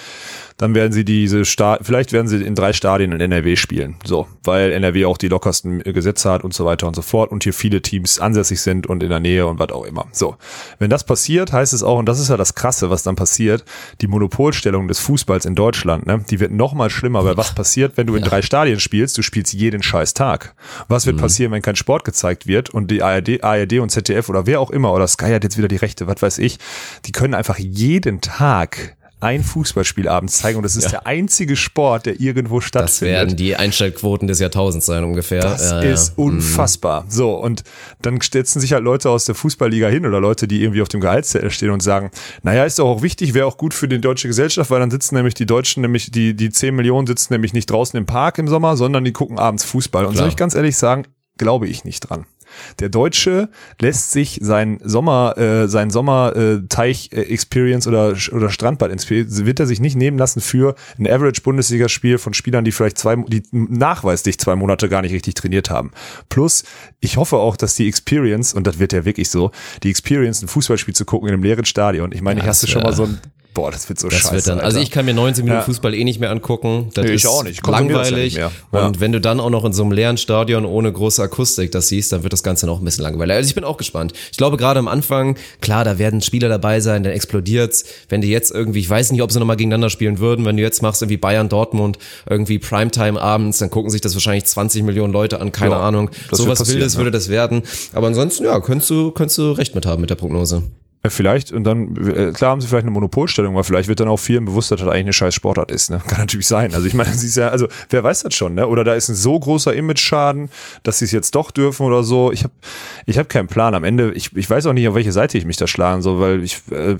Dann werden sie diese Sta vielleicht werden sie in drei Stadien in NRW spielen. So, weil NRW auch die lockersten Gesetze hat und so weiter und so fort und hier viele Teams ansässig sind und in der Nähe und was auch immer. So, wenn das passiert, heißt es auch, und das ist ja das Krasse, was dann passiert, die Monopolstellung des Fußballs in Deutschland, ne, die wird noch mal schlimmer, weil was passiert, wenn du in drei Stadien spielst? Du spielst jeden scheiß Tag. Was wird passieren, wenn kein Sport gezeigt wird und die ARD, ARD und ZDF oder wer auch immer oder Sky hat jetzt wieder die Rechte, was weiß ich, die können einfach jeden Tag ein Fußballspiel abends zeigen und das ist Ja. der einzige Sport, der irgendwo Das stattfindet. werden die Einstellquoten des Jahrtausends sein ungefähr. Das Ja, ja. ist unfassbar. So, und dann setzen sich halt Leute aus der Fußballliga hin oder Leute, die irgendwie auf dem Gehaltszettel stehen und sagen, naja, ist doch auch wichtig, wäre auch gut für die deutsche Gesellschaft, weil dann sitzen nämlich die Deutschen, nämlich die, die 10 Millionen sitzen nämlich nicht draußen im Park im Sommer, sondern die gucken abends Fußball. Und soll Klar. ich ganz ehrlich sagen, glaube ich nicht dran. Der Deutsche lässt sich sein Sommer, äh, sein Sommer äh, Teich äh, Experience oder oder Strandbad Experience wird er sich nicht nehmen lassen für ein Average Bundesligaspiel von Spielern, die vielleicht zwei, die nachweislich zwei Monate gar nicht richtig trainiert haben. Plus, ich hoffe auch, dass die Experience und das wird ja wirklich so, die Experience ein Fußballspiel zu gucken in einem leeren Stadion. Ich meine, ich Ja, hast du schon mal so ein boah, das wird so Das scheiße. wird dann, also ich kann mir 90 Minuten Ja. Fußball eh nicht mehr angucken. Das Nee, ich ist auch nicht. Konsumiere das ja langweilig. nicht. Ja. Und wenn du dann auch noch in so einem leeren Stadion ohne große Akustik das siehst, dann wird das Ganze noch ein bisschen langweilig. Also ich bin auch gespannt. Ich glaube gerade am Anfang, klar, da werden Spieler dabei sein, dann explodiert's. Wenn die jetzt irgendwie, ich weiß nicht, ob sie nochmal gegeneinander spielen würden, wenn du jetzt machst irgendwie Bayern Dortmund irgendwie Primetime abends, dann gucken sich das wahrscheinlich 20 Millionen Leute an, keine Ahnung. das So wird was passieren, Wildes würde das werden. Aber ansonsten, ja, könntest du, könntest du recht mit haben mit der Prognose. Ja, Vielleicht, und dann, äh, klar haben sie vielleicht eine Monopolstellung, aber vielleicht wird dann auch vielen bewusst, dass das eigentlich eine scheiß Sportart ist. Ne? <laughs> Kann natürlich sein. Also ich meine, sie ist ja, also wer weiß das schon, ne? Oder da ist ein so großer Image-Schaden, dass sie es jetzt doch dürfen oder so. Ich habe ich hab keinen Plan. Am Ende, ich, ich weiß auch nicht, auf welche Seite ich mich da schlagen soll, weil ich, äh,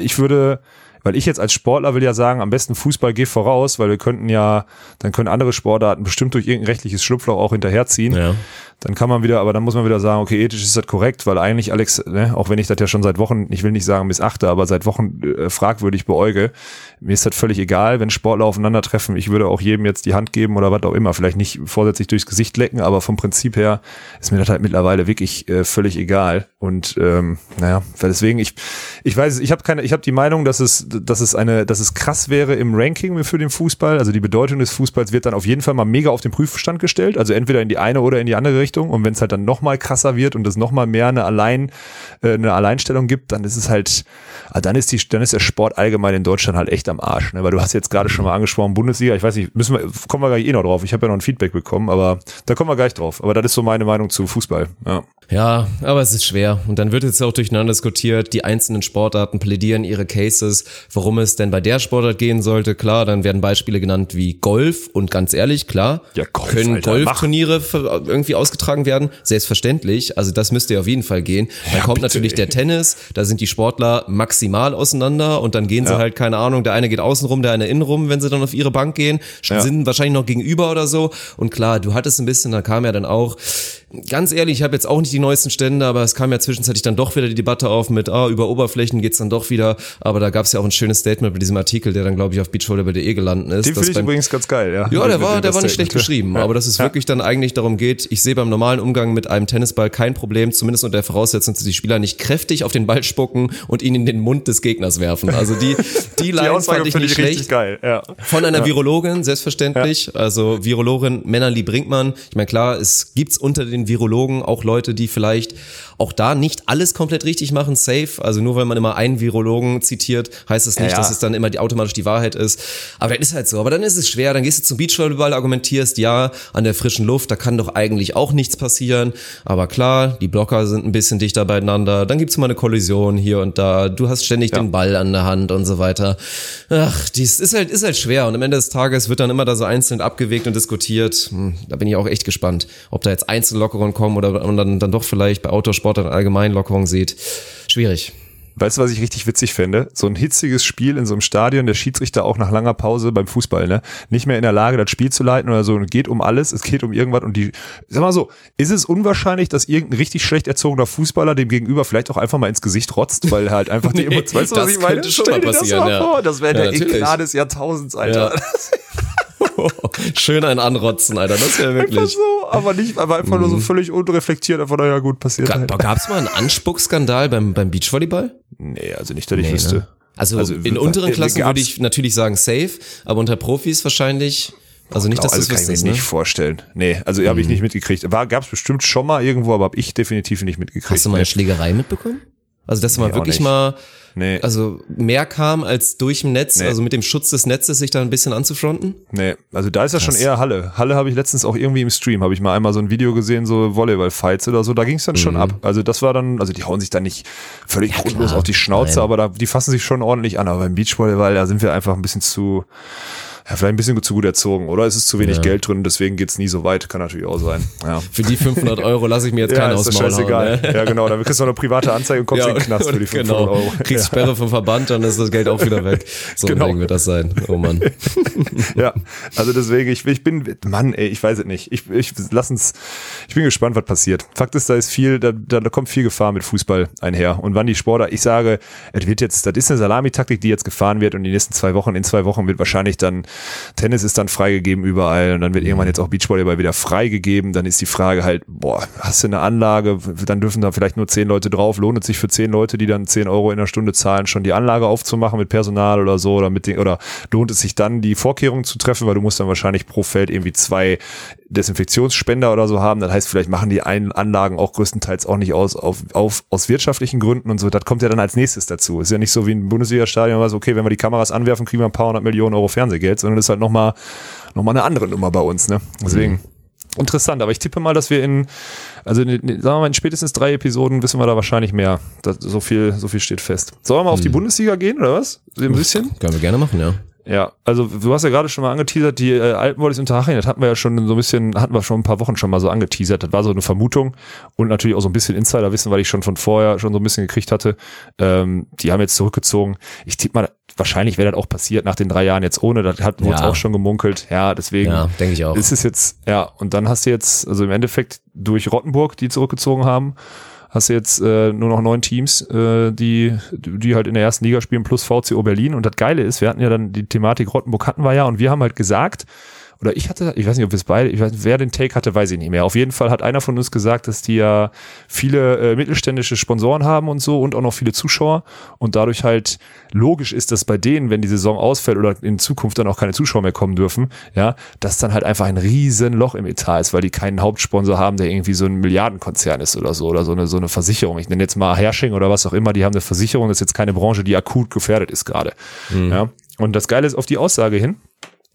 ich würde, weil ich jetzt als Sportler will ja sagen, am besten Fußball geht voraus, weil wir könnten ja, dann können andere Sportarten bestimmt durch irgendein rechtliches Schlupfloch auch hinterherziehen. Ja. Dann kann man wieder, aber dann muss man wieder sagen, okay, ethisch ist das korrekt, weil eigentlich Alex, ne, auch wenn ich das ja schon seit Wochen, ich will nicht sagen missachte, aber seit Wochen äh, fragwürdig beäuge, mir ist das völlig egal, wenn Sportler aufeinandertreffen. Ich würde auch jedem jetzt die Hand geben oder was auch immer, vielleicht nicht vorsätzlich durchs Gesicht lecken, aber vom Prinzip her ist mir das halt mittlerweile wirklich äh, völlig egal. Und ähm, naja, deswegen ich, ich weiß, ich habe keine, ich habe die Meinung, dass es, dass es eine, dass es krass wäre im Ranking für den Fußball. Also die Bedeutung des Fußballs wird dann auf jeden Fall mal mega auf den Prüfstand gestellt. Also entweder in die eine oder in die andere Richtung. Und wenn es halt dann noch mal krasser wird und es noch mal mehr eine allein äh, eine Alleinstellung gibt, dann ist es halt, ah, dann ist die, dann ist der Sport allgemein in Deutschland halt echt am Arsch. Ne? Weil du hast jetzt gerade schon mal angesprochen Bundesliga. Ich weiß nicht, müssen wir, kommen wir gleich eh noch drauf. Ich habe ja noch ein Feedback bekommen, aber da kommen wir gleich drauf. Aber das ist so meine Meinung zu Fußball. Ja. Ja, aber es ist schwer. Und dann wird jetzt auch durcheinander diskutiert. Die einzelnen Sportarten plädieren ihre Cases, warum es denn bei der Sportart gehen sollte. Klar, dann werden Beispiele genannt wie Golf. Und ganz ehrlich, klar, Ja, Golf, können Alter, Golfturniere irgendwie ausgetragen werden. Selbstverständlich. Also das müsste ja auf jeden Fall gehen. Dann kommt bitte, natürlich ey. der Tennis. Da sind die Sportler maximal auseinander. Und dann gehen sie Ja. halt, keine Ahnung, der eine geht außen rum, der eine innen rum, wenn sie dann auf ihre Bank gehen. Ja. Sind wahrscheinlich noch gegenüber oder so. Und klar, du hattest ein bisschen, da kam ja dann auch, ganz ehrlich, ich habe jetzt auch nicht die neuesten Stände, aber es kam ja zwischenzeitlich dann doch wieder die Debatte auf mit, ah, über Oberflächen geht's dann doch wieder. Aber da gab's ja auch ein schönes Statement mit diesem Artikel, der dann, glaube ich, auf beachvolleyball.de gelandet ist. Den finde ich beim- übrigens ganz geil. Ja, ja, der war, der war nicht schlecht geschrieben, Ja. aber dass es Ja. wirklich dann eigentlich darum geht, ich sehe beim normalen Umgang mit einem Tennisball kein Problem, zumindest unter der Voraussetzung, dass die Spieler nicht kräftig auf den Ball spucken und ihn in den Mund des Gegners werfen. Also die, <laughs> die Die Line Aussage fand ich nicht ich richtig schlecht. geil. Ja. Von einer Virologin, selbstverständlich. Also Virologin Menali Brinkmann. Ich meine, klar, es gibt's unter den Virologen auch Leute, die vielleicht auch da nicht alles komplett richtig machen, safe. Also nur weil man immer einen Virologen zitiert, heißt es nicht, Ja, ja. dass es dann immer die, automatisch die Wahrheit ist. Aber das ist halt so. Aber dann ist es schwer. Dann gehst du zum Beachvolleyball, argumentierst, ja, an der frischen Luft, da kann doch eigentlich auch nichts passieren. Aber klar, die Blocker sind ein bisschen dichter beieinander. Dann gibt's mal eine Kollision hier und da. Du hast ständig den Ball an der Hand und so weiter. Ach, dies ist halt, ist halt schwer. Und am Ende des Tages wird dann immer da so einzeln abgewegt und diskutiert. Hm, Da bin ich auch echt gespannt, ob da jetzt Einzellockerungen kommen oder man dann, dann doch vielleicht bei Outdoor-Sport dann allgemein Lockerungen sieht. Schwierig. Weißt du, was ich richtig witzig fände? So ein hitziges Spiel in so einem Stadion, der Schiedsrichter auch nach langer Pause beim Fußball, ne? Nicht mehr in der Lage, das Spiel zu leiten oder so. Und es geht um alles, es geht um irgendwas und die, sag mal so, ist es unwahrscheinlich, dass irgendein richtig schlecht erzogener Fußballer dem Gegenüber vielleicht auch einfach mal ins Gesicht rotzt, weil er halt einfach <laughs> die Nee, Emotionen, weißt du, was das ich meine? schon Stell mal das passieren, mal ja. vor, das wäre Ja, der. Eklat des Jahrtausends, Alter. Ja. <laughs> <laughs> Schön ein Anrotzen, Alter. Das wäre Einfach wirklich. so, aber nicht, aber einfach nur so völlig unreflektiert, einfach, naja, gut, passiert halt. Ga- Gab's mal einen Anspuckskandal beim, beim Beachvolleyball? Nee, also nicht, dass ich Nee, wüsste. ne? Also, Also, in unteren Klassen würde ich natürlich sagen safe, aber unter Profis wahrscheinlich, also nicht, dass du also es kann ich mir ne? nicht vorstellen. Nee, also habe ich nicht mitgekriegt. War gab's bestimmt schon mal irgendwo, aber habe ich definitiv nicht mitgekriegt. Hast du mal eine Schlägerei mitbekommen? Also, dass Nee, wirklich mal, Nee, also mehr kam als durch im Netz, Nee. also mit dem Schutz des Netzes sich da ein bisschen anzufronten? nee, also da ist ja schon eher Halle. Halle habe ich letztens auch irgendwie im Stream, habe ich mal einmal so ein Video gesehen, so Volleyball-Fights oder so, da ging es dann schon Mhm. ab. Also das war dann, also die hauen sich da nicht völlig grundlos klar. auf die Schnauze, Nein. aber da, die fassen sich schon ordentlich an. Aber beim Beachvolleyball, da sind wir einfach ein bisschen zu, ja, vielleicht ein bisschen zu gut erzogen, oder? Es ist zu wenig Ja. Geld drin, deswegen geht's nie so weit, kann natürlich auch sein. Ja. <laughs> Für die 500 Euro lasse ich mir jetzt Ja, keinen ist aus Maul hauen. scheißegal. Ne? Ja, genau. Dann kriegst du noch eine private Anzeige und kommst in den Knast für die 500 <laughs> genau. Euro. Kriegst Sperre vom Verband, dann ist das Geld auch wieder weg. So Genau. ein Ding wird das sein. Oh Mann. <laughs> Ja, also deswegen, ich, ich bin, Mann, ey, ich weiß es nicht. Ich, ich lass uns, ich bin gespannt, was passiert. Fakt ist, da ist viel, da, da, da kommt viel Gefahr mit Fußball einher. Und wann die Sportler, ich sage, es wird jetzt, das ist eine Salamitaktik, die jetzt gefahren wird und die nächsten zwei Wochen, in zwei Wochen wird wahrscheinlich dann Tennis ist dann freigegeben überall und dann wird irgendwann jetzt auch Beachvolleyball wieder freigegeben. Dann ist die Frage halt, boah, hast du eine Anlage, dann dürfen da vielleicht nur zehn Leute drauf, lohnt es sich für zehn Leute, die dann zehn Euro in der Stunde zahlen, schon die Anlage aufzumachen mit Personal oder so? Oder mit den, oder lohnt es sich dann die Vorkehrungen zu treffen, weil du musst dann wahrscheinlich pro Feld irgendwie zwei Desinfektionsspender oder so haben. Das heißt, vielleicht machen die einen Anlagen auch größtenteils auch nicht aus, auf, auf, aus wirtschaftlichen Gründen und so. Das kommt ja dann als nächstes dazu. Ist ja nicht so wie ein Bundesliga-Stadion, was okay, wenn wir die Kameras anwerfen, kriegen wir ein paar hundert Millionen Euro Fernsehgeld, sondern das ist halt nochmal noch mal eine andere Nummer bei uns. Ne? Deswegen. Mhm. Interessant, aber ich tippe mal, dass wir in, also in, sagen wir mal, in spätestens drei Episoden wissen wir da wahrscheinlich mehr. Das, so viel, so viel steht fest. Sollen wir mal auf die Bundesliga gehen oder was? Ein bisschen? Können wir gerne machen, ja. Ja, also du hast ja gerade schon mal angeteasert, die äh, Alpenvolleys Unterhaching, das hatten wir ja schon so ein bisschen, hatten wir schon ein paar Wochen schon mal so angeteasert. Das war so eine Vermutung und natürlich auch so ein bisschen Insiderwissen, weil ich schon von vorher schon so ein bisschen gekriegt hatte. Ähm, die haben jetzt zurückgezogen. Ich tippe mal, wahrscheinlich wäre das auch passiert nach den drei Jahren jetzt ohne. Das hat uns Ja. auch schon gemunkelt. Ja, deswegen Ja, denke ich auch. ist es jetzt, ja, und dann hast du jetzt, also im Endeffekt durch Rottenburg, die zurückgezogen haben, hast jetzt äh, nur noch neun Teams, äh, die, die halt in der ersten Liga spielen, plus VCO Berlin. Und das Geile ist, wir hatten ja dann die Thematik Rottenburg hatten wir ja und wir haben halt gesagt, oder ich hatte, ich weiß nicht, ob wir es beide, ich weiß, wer den Take hatte, weiß ich nicht mehr. Auf jeden Fall hat einer von uns gesagt, dass die ja viele äh, mittelständische Sponsoren haben und so und auch noch viele Zuschauer und dadurch halt logisch ist, dass bei denen, wenn die Saison ausfällt oder in Zukunft dann auch keine Zuschauer mehr kommen dürfen, ja, dass dann halt einfach ein riesen Loch im Etat ist, weil die keinen Hauptsponsor haben, der irgendwie so ein Milliardenkonzern ist oder so oder so eine so eine Versicherung. Ich nenne jetzt mal Hersching oder was auch immer, die haben eine Versicherung, das ist jetzt keine Branche, die akut gefährdet ist gerade. Ja. Und das Geile ist auf die Aussage hin,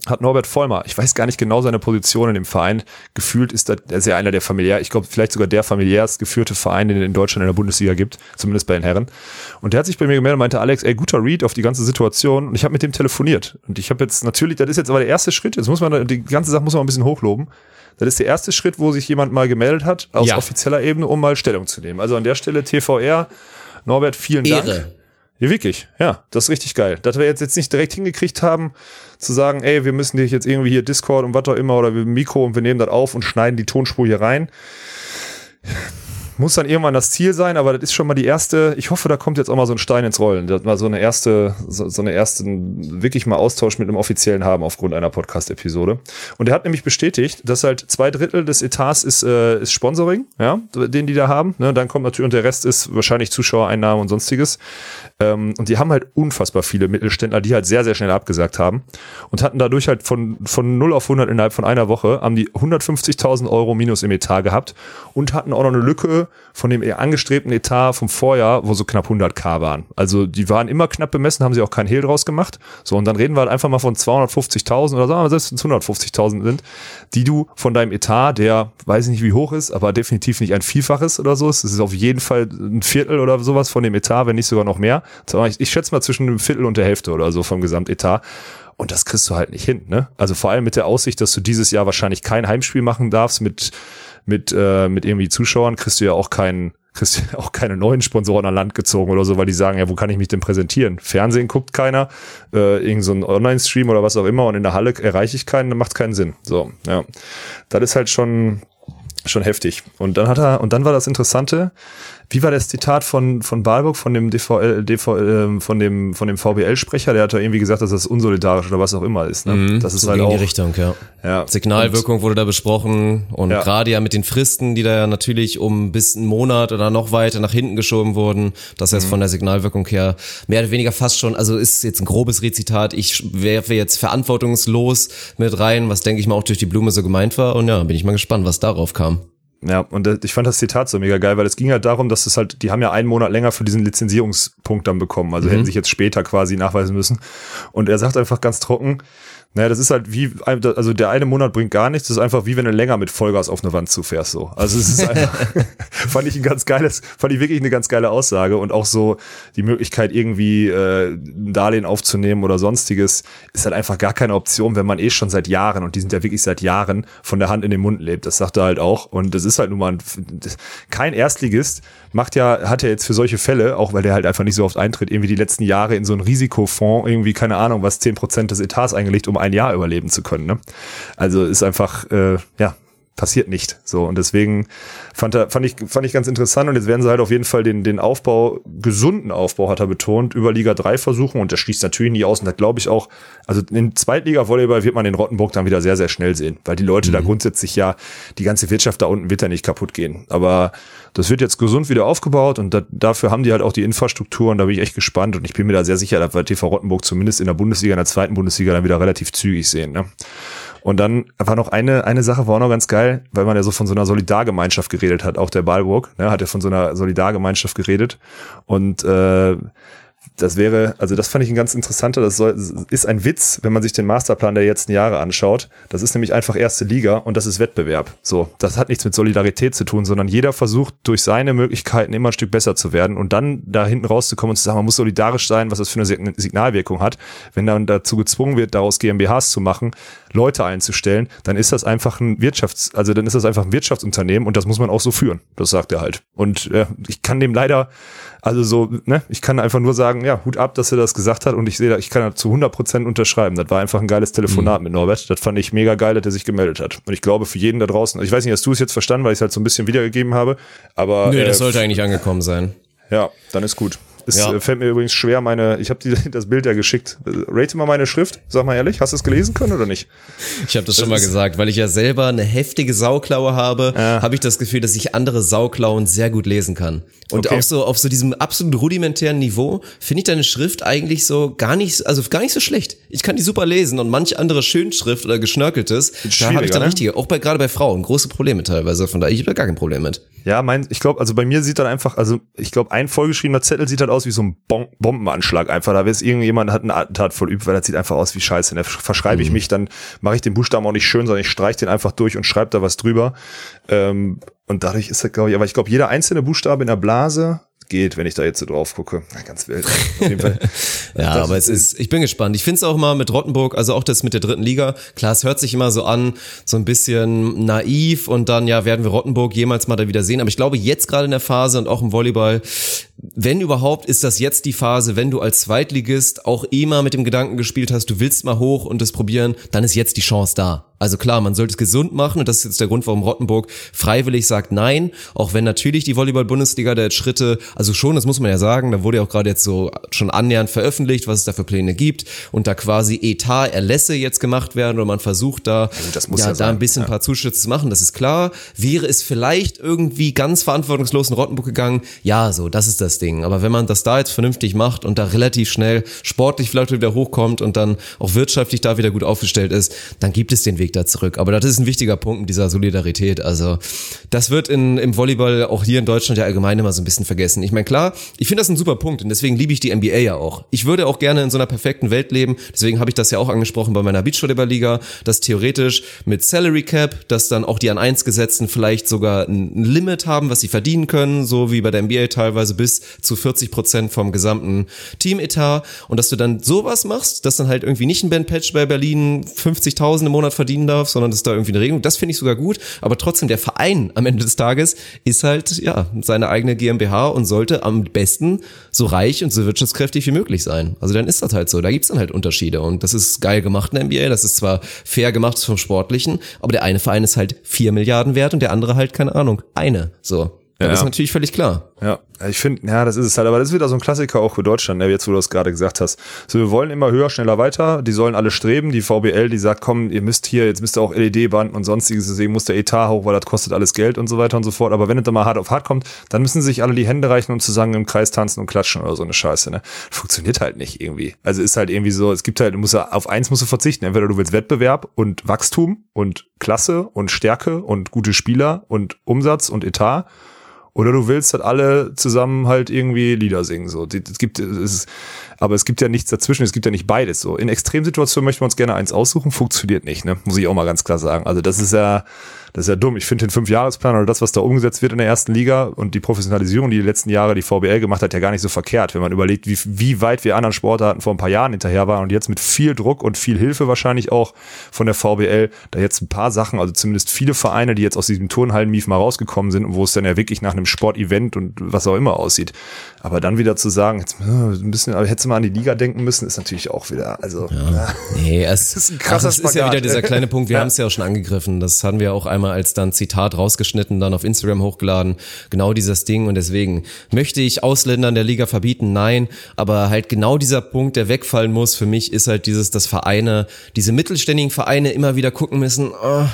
hat Norbert Vollmer, ich weiß gar nicht genau seine Position in dem Verein, gefühlt ist das, er ist ja einer der familiär, ich glaube vielleicht sogar der familiärst geführte Verein, den es in Deutschland in der Bundesliga gibt, zumindest bei den Herren. Und der hat sich bei mir gemeldet und meinte, Alex, ey, guter Read auf die ganze Situation und ich habe mit dem telefoniert. Und ich habe jetzt natürlich, das ist jetzt aber der erste Schritt, jetzt muss man, die ganze Sache muss man ein bisschen hochloben. Das ist der erste Schritt, wo sich jemand mal gemeldet hat, aus Ja. offizieller Ebene, um mal Stellung zu nehmen. Also an der Stelle TVR, Norbert, vielen Dank. Ehre. Ja, wirklich. Ja, das ist richtig geil. Dass wir jetzt, jetzt nicht direkt hingekriegt haben, zu sagen, ey, wir müssen dich jetzt irgendwie hier Discord und was auch immer oder wir Mikro und wir nehmen das auf und schneiden die Tonspur hier rein. Muss dann irgendwann das Ziel sein, aber das ist schon mal die erste, ich hoffe, da kommt jetzt auch mal so ein Stein ins Rollen. Das war so eine erste, so, so eine erste, wirklich mal Austausch mit einem Offiziellen haben aufgrund einer Podcast-Episode. Und er hat nämlich bestätigt, dass halt zwei Drittel des Etats ist, äh, ist Sponsoring, ja, den die da haben. Ne? Dann kommt natürlich, und der Rest ist wahrscheinlich Zuschauereinnahmen und sonstiges. Ähm, und die haben halt unfassbar viele Mittelständler, die halt sehr, sehr schnell abgesagt haben und hatten dadurch halt von, von 0 auf 100 innerhalb von einer Woche, haben die 150.000 Euro minus im Etat gehabt und hatten auch noch eine Lücke von dem angestrebten Etat vom Vorjahr, wo so knapp 100k waren. Also die waren immer knapp bemessen, haben sie auch keinen Hehl draus gemacht. So, und dann reden wir halt einfach mal von 250.000 oder sagen wir mal, selbst wenn es 150.000 sind, die du von deinem Etat, der weiß ich nicht wie hoch ist, aber definitiv nicht ein Vielfaches oder so ist. Es ist auf jeden Fall ein Viertel oder sowas von dem Etat, wenn nicht sogar noch mehr. Ich, ich schätze mal zwischen einem Viertel und der Hälfte oder so vom Gesamtetat. Und das kriegst du halt nicht hin, ne? Also vor allem mit der Aussicht, dass du dieses Jahr wahrscheinlich kein Heimspiel machen darfst mit, mit, äh, mit irgendwie Zuschauern, kriegst du ja auch keinen, kriegst ja <laughs> auch keine neuen Sponsoren an Land gezogen oder so, weil die sagen, ja, wo kann ich mich denn präsentieren? Fernsehen guckt keiner, äh, irgend so ein Online-Stream oder was auch immer und in der Halle erreiche ich keinen, dann macht keinen Sinn. So, ja. Das ist halt schon, schon heftig. Und dann hat er, und dann war das Interessante, wie war das Zitat von, von Balburg, von dem DVL, DVL, äh, von dem, von dem VBL-Sprecher? Der hat da irgendwie gesagt, dass das unsolidarisch oder was auch immer ist, ne? das ist so halt auch, die Richtung, ja. ja. Signalwirkung wurde da besprochen und Ja. gerade ja mit den Fristen, die da ja natürlich um bis einen Monat oder noch weiter nach hinten geschoben wurden, das Mhm. von der Signalwirkung her mehr oder weniger fast schon, also ist jetzt ein grobes Rezitat, ich werfe jetzt verantwortungslos mit rein, was denke ich mal auch durch die Blume so gemeint war und ja, bin ich mal gespannt, was darauf kam. Ja, und äh, ich fand das Zitat so mega geil, weil es ging halt darum, dass es halt, die haben ja einen Monat länger für diesen Lizenzierungspunkt dann bekommen, also hätten sich jetzt später quasi nachweisen müssen. Und er sagt einfach ganz trocken, naja, das ist halt wie, also der eine Monat bringt gar nichts, das ist einfach wie wenn du länger mit Vollgas auf eine Wand zufährst, so. Also es ist <laughs> einfach, <laughs> fand ich ein ganz geiles, fand ich wirklich eine ganz geile Aussage und auch so die Möglichkeit irgendwie äh, ein Darlehen aufzunehmen oder sonstiges ist halt einfach gar keine Option, wenn man eh schon seit Jahren und die sind ja wirklich seit Jahren von der Hand in den Mund lebt. Das sagt er halt auch und das ist halt nun mal ein, kein Erstligist macht ja, hat ja jetzt für solche Fälle, auch weil der halt einfach nicht so oft eintritt, irgendwie die letzten Jahre in so einen Risikofonds irgendwie, keine Ahnung, was 10% des Etats eingelegt, um ein Jahr überleben zu können. Ne? Also ist einfach, äh, ja, passiert nicht. So und deswegen fand er, fand ich, fand ich ganz interessant und jetzt werden sie halt auf jeden Fall den, den Aufbau, gesunden Aufbau hat er betont, über Liga 3 versuchen und das schließt natürlich nie aus und da glaube ich auch, also in Zweitliga-Volleyball wird man den Rottenburg dann wieder sehr, sehr schnell sehen, weil die Leute mhm. da grundsätzlich ja, die ganze Wirtschaft da unten wird ja nicht kaputt gehen. Aber das wird jetzt gesund wieder aufgebaut und da, dafür haben die halt auch die Infrastruktur und da bin ich echt gespannt und ich bin mir da sehr sicher, dass wir TV Rottenburg zumindest in der Bundesliga, in der zweiten Bundesliga dann wieder relativ zügig sehen. Ne? Und dann war noch eine, eine Sache, war auch noch ganz geil, weil man ja so von so einer Solidargemeinschaft geredet hat, auch der Balburg, ne, hat ja von so einer Solidargemeinschaft geredet. Und äh, das wäre, also das fand ich ein ganz interessanter, das soll, ist ein Witz, wenn man sich den Masterplan der letzten Jahre anschaut. Das ist nämlich einfach erste Liga und das ist Wettbewerb. So, das hat nichts mit Solidarität zu tun, sondern jeder versucht durch seine Möglichkeiten immer ein Stück besser zu werden und dann da hinten rauszukommen und zu sagen, man muss solidarisch sein, was das für eine Signalwirkung hat. Wenn dann dazu gezwungen wird, daraus GmbHs zu machen, Leute einzustellen, dann ist das einfach ein Wirtschafts, also dann ist das einfach ein Wirtschaftsunternehmen und das muss man auch so führen. Das sagt er halt. Und äh, ich kann dem leider also so, ne, ich kann einfach nur sagen, ja, Hut ab, dass er das gesagt hat und ich sehe, da, ich kann da zu 100 Prozent unterschreiben. Das war einfach ein geiles Telefonat mhm. mit Norbert. Das fand ich mega geil, dass er sich gemeldet hat. Und ich glaube, für jeden da draußen, ich weiß nicht, hast du es jetzt verstanden, weil ich es halt so ein bisschen wiedergegeben habe, aber. Nö, äh, das sollte eigentlich angekommen sein. Ja, dann ist gut. Es ja. Äh, fällt mir übrigens schwer, meine, ich habe <laughs> das Bild ja geschickt. Rate mal meine Schrift, sag mal ehrlich, hast du es gelesen können oder nicht? Ich habe das, das, schon mal gesagt, weil ich ja selber eine heftige Sauklaue habe, ja. habe ich das Gefühl, dass ich andere Sauklauen sehr gut lesen kann. Und okay. auch so auf so diesem absolut rudimentären Niveau finde ich deine Schrift eigentlich so gar nicht, also gar nicht so schlecht. Ich kann die super lesen und manche andere Schönschrift oder geschnörkeltes, da habe ich dann richtige, auch bei gerade bei Frauen große Probleme teilweise. Von daher ich habe da gar kein Problem mit. Ja, mein, ich glaube, also bei mir sieht dann einfach, also ich glaube, ein vollgeschriebener Zettel sieht halt aus wie so ein Bon Bombenanschlag einfach. Da ist irgendjemand hat einen Attentat vollübt, weil das sieht einfach aus wie Scheiße. Da verschreibe ich mhm. mich, dann mache ich den Buchstaben auch nicht schön, sondern ich streiche den einfach durch und schreibe da was drüber. Ähm, und dadurch ist das, glaube ich, aber ich glaube, jeder einzelne Buchstabe in der Blase geht, wenn ich da jetzt so drauf gucke. Na, ganz wild. Auf jeden Fall. <laughs> ja, das aber es ist, ich bin gespannt. Ich finde es auch mal mit Rottenburg, also auch das mit der dritten Liga. Klar, es hört sich immer so an, so ein bisschen naiv und dann, ja, werden wir Rottenburg jemals mal da wieder sehen. Aber ich glaube, jetzt gerade in der Phase und auch im Volleyball, wenn überhaupt, ist das jetzt die Phase, wenn du als Zweitligist auch immer mit dem Gedanken gespielt hast, du willst mal hoch und das probieren, dann ist jetzt die Chance da. Also klar, man sollte es gesund machen und das ist jetzt der Grund, warum Rottenburg freiwillig sagt nein, auch wenn natürlich die Volleyball-Bundesliga da jetzt Schritte, also schon, das muss man ja sagen, da wurde ja auch gerade jetzt so schon annähernd veröffentlicht, was es da für Pläne gibt und da quasi Etat-Erlässe jetzt gemacht werden oder man versucht da, ja, ja, ja da ein bisschen ja. ein paar Zuschüsse zu machen, das ist klar. Wäre es vielleicht irgendwie ganz verantwortungslos in Rottenburg gegangen? Ja, so, das ist das Ding. Aber wenn man das da jetzt vernünftig macht und da relativ schnell sportlich vielleicht wieder hochkommt und dann auch wirtschaftlich da wieder gut aufgestellt ist, dann gibt es den Weg da zurück. Aber das ist ein wichtiger Punkt in dieser Solidarität. Also das wird in, im Volleyball auch hier in Deutschland ja allgemein immer so ein bisschen vergessen. Ich meine, klar, ich finde das ein super Punkt und deswegen liebe ich die NBA ja auch. Ich würde auch gerne in so einer perfekten Welt leben. Deswegen habe ich das ja auch angesprochen bei meiner Beachvolleyball-Liga, dass theoretisch mit Salary Cap, dass dann auch die an eins Gesetzten vielleicht sogar ein Limit haben, was sie verdienen können, so wie bei der NBA teilweise bis zu 40 Prozent vom gesamten Teametat und dass du dann sowas machst, dass dann halt irgendwie nicht ein Ben Patch bei Berlin 50.000 im Monat verdienen darf, sondern das ist da irgendwie eine Regelung. Das finde ich sogar gut. Aber trotzdem, der Verein am Ende des Tages ist halt, ja, seine eigene GmbH und sollte am besten so reich und so wirtschaftskräftig wie möglich sein. Also dann ist das halt so. Da gibt's dann halt Unterschiede. Und das ist geil gemacht in der NBA. Das ist zwar fair gemacht vom Sportlichen, aber der eine Verein ist halt vier Milliarden wert und der andere halt, keine Ahnung, eine. So. Ja, das ist natürlich völlig klar. Ja, ich finde, ja, das ist es halt, aber das ist wieder so ein Klassiker auch für Deutschland, ne, jetzt wo du das gerade gesagt hast. So, wir wollen immer höher, schneller weiter, die sollen alle streben, die VBL, die sagt, komm, ihr müsst hier, jetzt müsst ihr auch LED-Banden und sonstiges, deswegen muss der Etat hoch, weil das kostet alles Geld und so weiter und so fort, aber wenn es dann mal hart auf hart kommt, dann müssen sich alle die Hände reichen und zusammen im Kreis tanzen und klatschen oder so eine Scheiße, ne. Funktioniert halt nicht irgendwie. Also ist halt irgendwie so, es gibt halt, du musst auf eins musst du verzichten, entweder du willst Wettbewerb und Wachstum und Klasse und Stärke und gute Spieler und Umsatz und Etat oder du willst halt alle zusammen halt irgendwie Lieder singen. So, es gibt, es, aber es gibt ja nichts dazwischen. Es gibt ja nicht beides. So, in Extremsituationen möchten wir uns gerne eins aussuchen, funktioniert nicht. Ne, muss ich auch mal ganz klar sagen. Also das ist ja, das ist ja dumm. Ich finde den Fünfjahresplan oder das, was da umgesetzt wird in der ersten Liga und die Professionalisierung, die die letzten Jahre die VBL gemacht hat, ja gar nicht so verkehrt, wenn man überlegt, wie, wie weit wir anderen Sportarten vor ein paar Jahren hinterher waren und jetzt mit viel Druck und viel Hilfe wahrscheinlich auch von der VBL, da jetzt ein paar Sachen, also zumindest viele Vereine, die jetzt aus diesem Turnhallen-Mief mal rausgekommen sind und wo es dann ja wirklich nach einem Sportevent und was auch immer aussieht. Aber dann wieder zu sagen, jetzt äh, ein bisschen, aber hättest du mal an die Liga denken müssen, ist natürlich auch wieder, also ja. Nee, es, <laughs> ist ein krasser ach, ist ja wieder dieser kleine Punkt, wir Ja. haben es ja auch schon angegriffen, das hatten wir auch einmal als dann Zitat rausgeschnitten, dann auf Instagram hochgeladen, genau dieses Ding und deswegen möchte ich Ausländern der Liga verbieten, nein, aber halt genau dieser Punkt, der wegfallen muss für mich, ist halt dieses, dass Vereine, diese mittelständigen Vereine immer wieder gucken müssen, oh,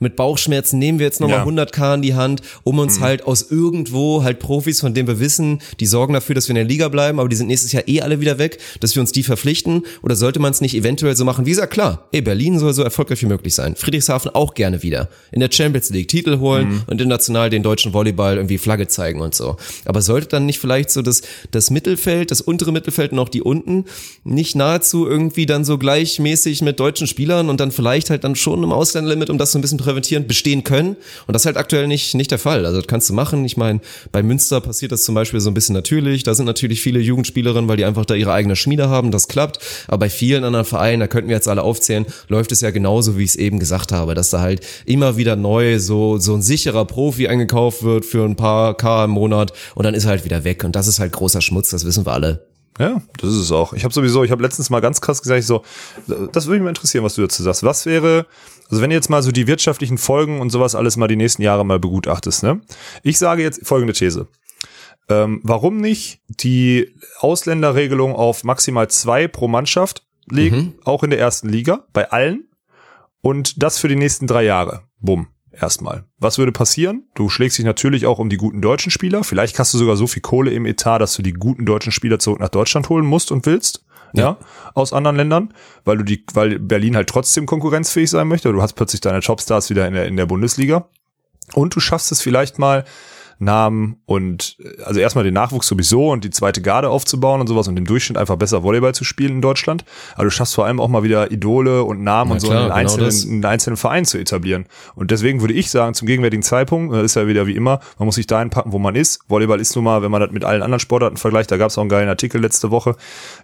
mit Bauchschmerzen nehmen wir jetzt nochmal Ja. Mhm. 100k in die Hand, um uns halt aus irgendwo halt Profis, von denen wir wissen, die sorgen dafür, dass wir in der Liga bleiben, aber die sind nächstes Jahr eh alle wieder weg, dass wir uns die verpflichten? Oder sollte man es nicht eventuell so machen, wie gesagt, klar, ey, Berlin soll so erfolgreich wie möglich sein, Friedrichshafen auch gerne wieder, in der Champions League Titel holen Mhm. und international den deutschen Volleyball irgendwie Flagge zeigen und so. Aber sollte dann nicht vielleicht so das, das Mittelfeld, das untere Mittelfeld und auch die unten nicht nahezu irgendwie dann so gleichmäßig mit deutschen Spielern und dann vielleicht halt dann schon im Ausländerlimit, um das so ein bisschen präventierend bestehen können. Und das ist halt aktuell nicht, nicht der Fall. Also das kannst du machen. Ich meine, bei Münster passiert das zum Beispiel so ein bisschen natürlich. Da sind natürlich viele Jugendspielerinnen, weil die einfach da ihre eigene Schmiede haben. Das klappt. Aber bei vielen anderen Vereinen, da könnten wir jetzt alle aufzählen, läuft es ja genauso, wie ich es eben gesagt habe, dass da halt immer wieder neu so, so ein sicherer Profi eingekauft wird für ein paar K im Monat und dann ist er halt wieder weg. Und das ist halt großer Schmutz, das wissen wir alle. Ja, das ist es auch. Ich habe sowieso, ich habe letztens mal ganz krass gesagt, ich so, das würde mich mal interessieren, was du dazu sagst. Was wäre, also wenn du jetzt mal so die wirtschaftlichen Folgen und sowas alles mal die nächsten Jahre mal begutachtest, ne? Ich sage jetzt folgende These. Ähm, warum nicht die Ausländerregelung auf maximal zwei pro Mannschaft legen, auch in der ersten Liga, bei allen, und das für die nächsten drei Jahre. Bumm. Erstmal. Was würde passieren? Du schlägst dich natürlich auch um die guten deutschen Spieler. Vielleicht hast du sogar so viel Kohle im Etat, dass du die guten deutschen Spieler zurück nach Deutschland holen musst und willst. Ja. aus anderen Ländern, weil du die, weil Berlin halt trotzdem konkurrenzfähig sein möchte. Du hast plötzlich deine Topstars wieder in der, in der Bundesliga. Und du schaffst es vielleicht mal, Namen und äh, also erstmal den Nachwuchs sowieso und die zweite Garde aufzubauen und sowas und im Durchschnitt einfach besser Volleyball zu spielen in Deutschland. Aber du schaffst vor allem auch mal wieder Idole und Namen Ja, und so klar, in, den genau einzelnen, in einzelnen Vereinen zu etablieren. Und deswegen würde ich sagen, zum gegenwärtigen Zeitpunkt, das ist ja wieder wie immer, man muss sich dahin packen, wo man ist. Volleyball ist nun mal, wenn man das mit allen anderen Sportarten vergleicht, da gab es auch einen geilen Artikel letzte Woche,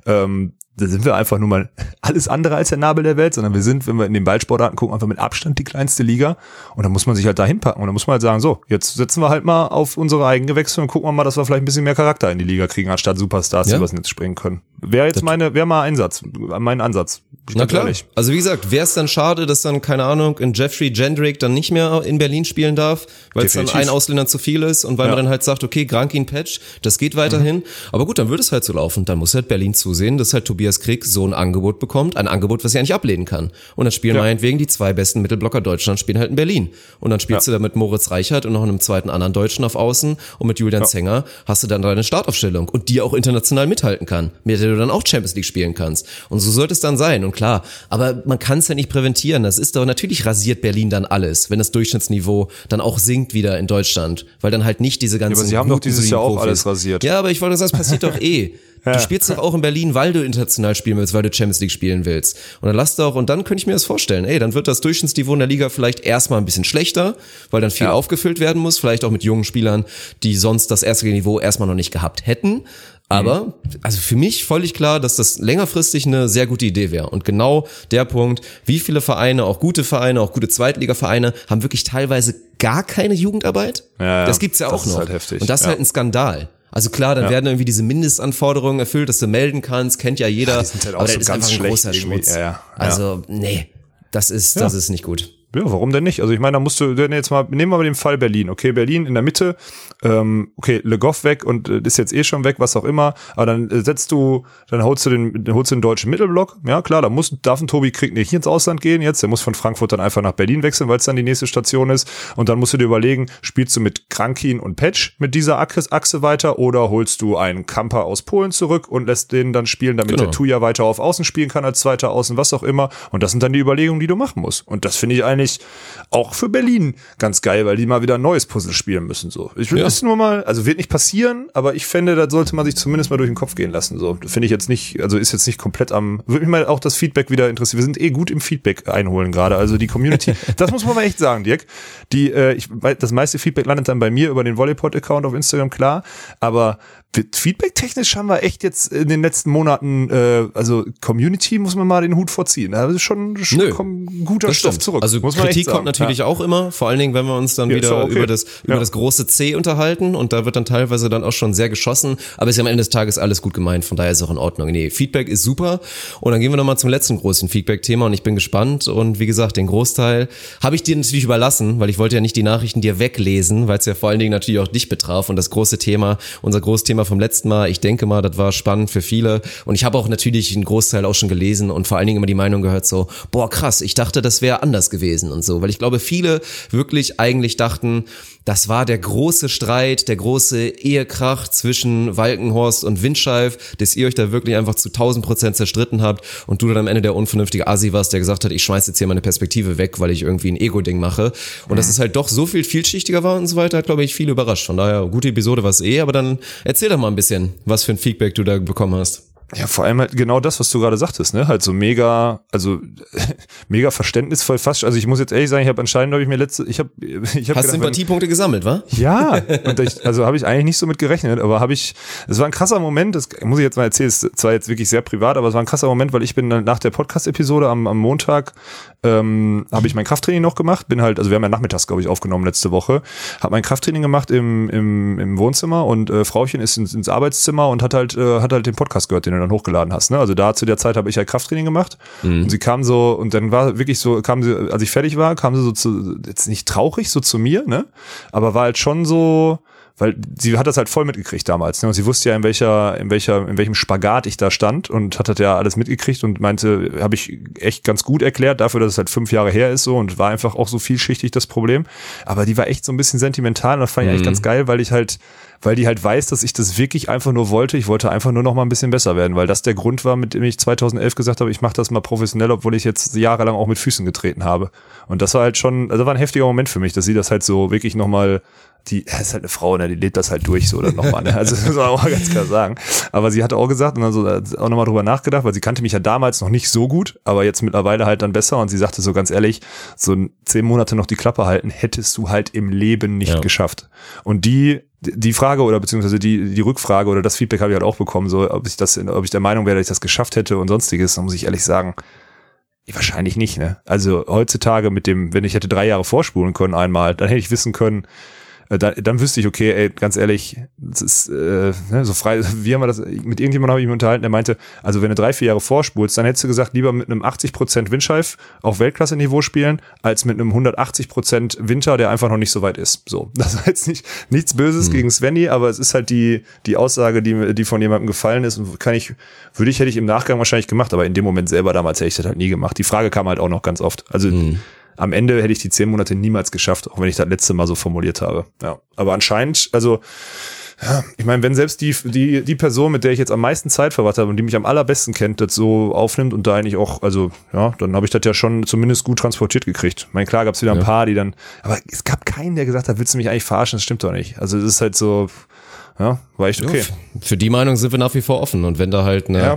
ähm, da sind wir einfach nur mal <laughs> alles andere als der Nabel der Welt, sondern wir sind, wenn wir in den Ballsportarten gucken, einfach mit Abstand die kleinste Liga. Und da muss man sich halt dahin packen. Und da muss man halt sagen, so, jetzt setzen wir halt mal auf unsere eigenen Gewächse und gucken wir mal, dass wir vielleicht ein bisschen mehr Charakter in die Liga kriegen, anstatt Superstars, die Ja. übers Netz springen können. Wäre jetzt meine, wäre mal Einsatz, mein Ansatz. Na klar. ehrlich. Also wie gesagt, wäre es dann schade, dass dann, keine Ahnung, in Jeffrey Jendrick dann nicht mehr in Berlin spielen darf, weil es dann ein Ausländer zu viel ist und weil Ja. man dann halt sagt, okay, Grankin Patch, das geht weiterhin. Aber gut, dann würde es halt so laufen. Dann muss halt Berlin zusehen, dass halt Tobias Krieg so ein Angebot bekommt, ein Angebot, was er nicht ablehnen kann. Und dann spielen Ja. meinetwegen die zwei besten Mittelblocker Deutschland spielen halt in Berlin. Und dann spielst du da mit Moritz Reichert und noch einem zweiten anderen Deutschen auf Außen und mit Julian Zenger hast du dann deine Startaufstellung und die auch international mithalten kann, mit der du dann auch Champions League spielen kannst. Und so sollte es dann sein. Und klar, aber man kann es ja nicht präventieren. Das ist doch natürlich rasiert Berlin dann alles, wenn das Durchschnittsniveau dann auch sinkt wieder in Deutschland, weil dann halt nicht diese ganzen. aber sie haben doch dieses Jahr auch alles rasiert. Ja, aber ich wollte sagen, das passiert doch <laughs> eh. Du spielst doch auch in Berlin, weil du international spielen willst, weil du Champions League spielen willst. Und dann lass doch, und dann könnte ich mir das vorstellen, ey, dann wird das Durchschnittsniveau in der Liga vielleicht erstmal ein bisschen schlechter, weil dann viel aufgefüllt werden muss, vielleicht auch mit jungen Spielern, die sonst das erste Niveau erstmal noch nicht gehabt hätten. Aber, also für mich völlig klar, dass das längerfristig eine sehr gute Idee wäre. Und genau der Punkt, wie viele Vereine, auch gute Vereine, auch gute Zweitligavereine, haben wirklich teilweise gar keine Jugendarbeit. Ja, ja. Das gibt's ja Das auch ist noch. halt heftig. Und das ist Ja. halt ein Skandal. Also klar, dann Ja. werden irgendwie diese Mindestanforderungen erfüllt, dass du melden kannst, kennt ja jeder. die sind halt auch aber so das ist ganz einfach ein großer. Schmutz. Ja, ja. Ja. Also, nee, das ist, das ist nicht gut. Ja, warum denn nicht? Also ich meine, da musst du, wenn jetzt mal, nehmen wir mal den Fall Berlin. Okay, Berlin in der Mitte, ähm, okay, Le Goff weg und äh, ist jetzt eh schon weg, was auch immer. Aber dann äh, setzt du, dann holst du den, dann holst du den deutschen Mittelblock. Ja, klar, da muss, darf ein Tobi Krieg nicht ins Ausland gehen jetzt. Der muss von Frankfurt dann einfach nach Berlin wechseln, weil es dann die nächste Station ist. Und dann musst du dir überlegen, spielst du mit Krankin und Patch mit dieser Achse, weiter oder holst du einen Kamper aus Polen zurück und lässt den dann spielen, damit Genau. der Tuja weiter auf Außen spielen kann als zweiter Außen, was auch immer. Und das sind dann die Überlegungen, die du machen musst. Und das finde ich eigentlich auch für Berlin ganz geil, weil die mal wieder ein neues Puzzle spielen müssen. So, ich will Ja. das nur mal, also wird nicht passieren, aber ich fände, da sollte man sich zumindest mal durch den Kopf gehen lassen. So, finde ich jetzt nicht, also ist jetzt nicht komplett am, würde mich mal auch das Feedback wieder interessieren. Wir sind eh gut im Feedback einholen gerade. Also die Community, <laughs> das muss man mal echt sagen, Dirk. Die, äh, ich, das meiste Feedback landet dann bei mir über den Volleyball-Account auf Instagram, klar. Aber Feedback-technisch haben wir echt jetzt in den letzten Monaten, äh, also Community muss man mal den Hut vorziehen. Da ist schon, schon Nö, guter Das Stoff zurück. Also muss man Kritik kommt natürlich auch immer, vor allen Dingen, wenn wir uns dann Ja, wieder ja okay. über das über Ja. das große C unterhalten und da wird dann teilweise dann auch schon sehr geschossen, aber ist ja am Ende des Tages alles gut gemeint, von daher ist auch in Ordnung. Nee, Feedback ist super. Und dann gehen wir nochmal zum letzten großen Feedback-Thema und ich bin gespannt. Und wie gesagt, den Großteil habe ich dir natürlich überlassen, weil ich wollte ja nicht die Nachrichten dir weglesen, weil es ja vor allen Dingen natürlich auch dich betraf und das große Thema, unser großes Thema vom letzten Mal, ich denke mal, das war spannend für viele. Und ich habe auch natürlich einen Großteil auch schon gelesen und vor allen Dingen immer die Meinung gehört so, boah krass, ich dachte, das wäre anders gewesen und so, weil ich glaube, viele wirklich eigentlich dachten, das war der große Streit, der große Ehekrach zwischen Walkenhorst und Windscheif, dass ihr euch da wirklich einfach zu 1000 Prozent zerstritten habt und du dann am Ende der unvernünftige Asi warst, der gesagt hat, ich schmeiß jetzt hier meine Perspektive weg, weil ich irgendwie ein Ego-Ding mache. Und dass es halt doch so viel vielschichtiger war und so weiter, hat, glaube ich, viele überrascht. Von daher, gute Episode war es eh, aber dann erzähl doch mal ein bisschen, was für ein Feedback du da bekommen hast. Ja, vor allem halt genau das, was du gerade sagtest, ne? Halt so mega, also <laughs> mega verständnisvoll fast. Also ich muss jetzt ehrlich sagen, ich habe anscheinend, habe ich mir letzte, ich habe, <laughs> ich habe Hast gedacht, wenn- Sympathiepunkte gesammelt, wa? Ja, <laughs> und ich, also habe ich eigentlich nicht so mit gerechnet, aber habe ich, es war ein krasser Moment, das muss ich jetzt mal erzählen, es ist zwar jetzt wirklich sehr privat, aber es war ein krasser Moment, weil ich bin dann nach der Podcast-Episode am, am Montag, ähm, habe ich mein Krafttraining noch gemacht, bin halt, also wir haben ja nachmittags, glaube ich, aufgenommen letzte Woche, habe mein Krafttraining gemacht im, im, im Wohnzimmer und äh, Frauchen ist ins, ins Arbeitszimmer und hat halt, äh, hat halt den Podcast gehört, den du dann hochgeladen hast. Ne? Also da zu der Zeit habe ich halt Krafttraining gemacht und sie kam so, und dann war wirklich so, kam sie, als ich fertig war, kam sie so zu, jetzt nicht traurig, so zu mir, ne? Aber war halt schon so, weil sie hat das halt voll mitgekriegt damals, ne? Und sie wusste ja, in welcher, in welcher, in welchem Spagat ich da stand und hat das ja alles mitgekriegt und meinte, habe ich echt ganz gut erklärt, dafür, dass es halt fünf Jahre her ist so und war einfach auch so vielschichtig das Problem. Aber die war echt so ein bisschen sentimental und das fand ich eigentlich ganz geil, weil ich halt, weil die halt weiß, dass ich das wirklich einfach nur wollte. Ich wollte einfach nur noch mal ein bisschen besser werden, weil das der Grund war, mit dem ich 2011 gesagt habe, ich mache das mal professionell, obwohl ich jetzt jahrelang auch mit Füßen getreten habe. Und das war halt schon, also war ein heftiger Moment für mich, dass sie das halt so wirklich noch mal die ist halt eine Frau, ne, die lebt das halt durch so dann nochmal. Ne? Also <laughs> das muss man auch mal ganz klar sagen. Aber sie hatte auch gesagt und dann so auch nochmal drüber nachgedacht, weil sie kannte mich ja damals noch nicht so gut, aber jetzt mittlerweile halt dann besser. Und sie sagte so ganz ehrlich, so zehn Monate noch die Klappe halten, hättest du halt im Leben nicht Ja. geschafft. Und die die Frage oder beziehungsweise die die Rückfrage oder das Feedback habe ich halt auch bekommen, so ob ich das, ob ich der Meinung wäre, dass ich das geschafft hätte und sonstiges, dann muss ich ehrlich sagen, Wahrscheinlich nicht, ne? Also heutzutage mit dem, wenn ich hätte drei Jahre vorspulen können einmal, dann hätte ich wissen können, dann, dann wüsste ich, okay, ey, ganz ehrlich, das ist äh, ne, so frei, <laughs> wie haben wir das, mit irgendjemandem habe ich mich unterhalten, der meinte, also wenn du drei, vier Jahre vorspulst, dann hättest du gesagt, lieber mit einem 80% Windscheif auf Weltklasse-Niveau spielen, als mit einem 180% Winter, der einfach noch nicht so weit ist. So, <laughs> das ist jetzt nicht nichts Böses gegen Svenny, aber es ist halt die, die Aussage, die, die von jemandem gefallen ist und kann ich, würde ich, hätte ich im Nachgang wahrscheinlich gemacht, aber in dem Moment selber damals hätte ich das halt nie gemacht. Die Frage kam halt auch noch ganz oft. Also am Ende hätte ich die zehn Monate niemals geschafft, auch wenn ich das letzte Mal so formuliert habe. Ja, aber anscheinend, also ja, ich meine, wenn selbst die, die, die Person, mit der ich jetzt am meisten Zeit verbracht habe und die mich am allerbesten kennt, das so aufnimmt und da eigentlich auch, also ja, dann habe ich das ja schon zumindest gut transportiert gekriegt. Ich meine, klar gab es wieder ein paar, die dann, aber es gab keinen, der gesagt hat, willst du mich eigentlich verarschen? Das stimmt doch nicht. Also es ist halt so, ja, war echt okay. Ja, Für die Meinung sind wir nach wie vor offen. Und wenn da halt eine, Ja.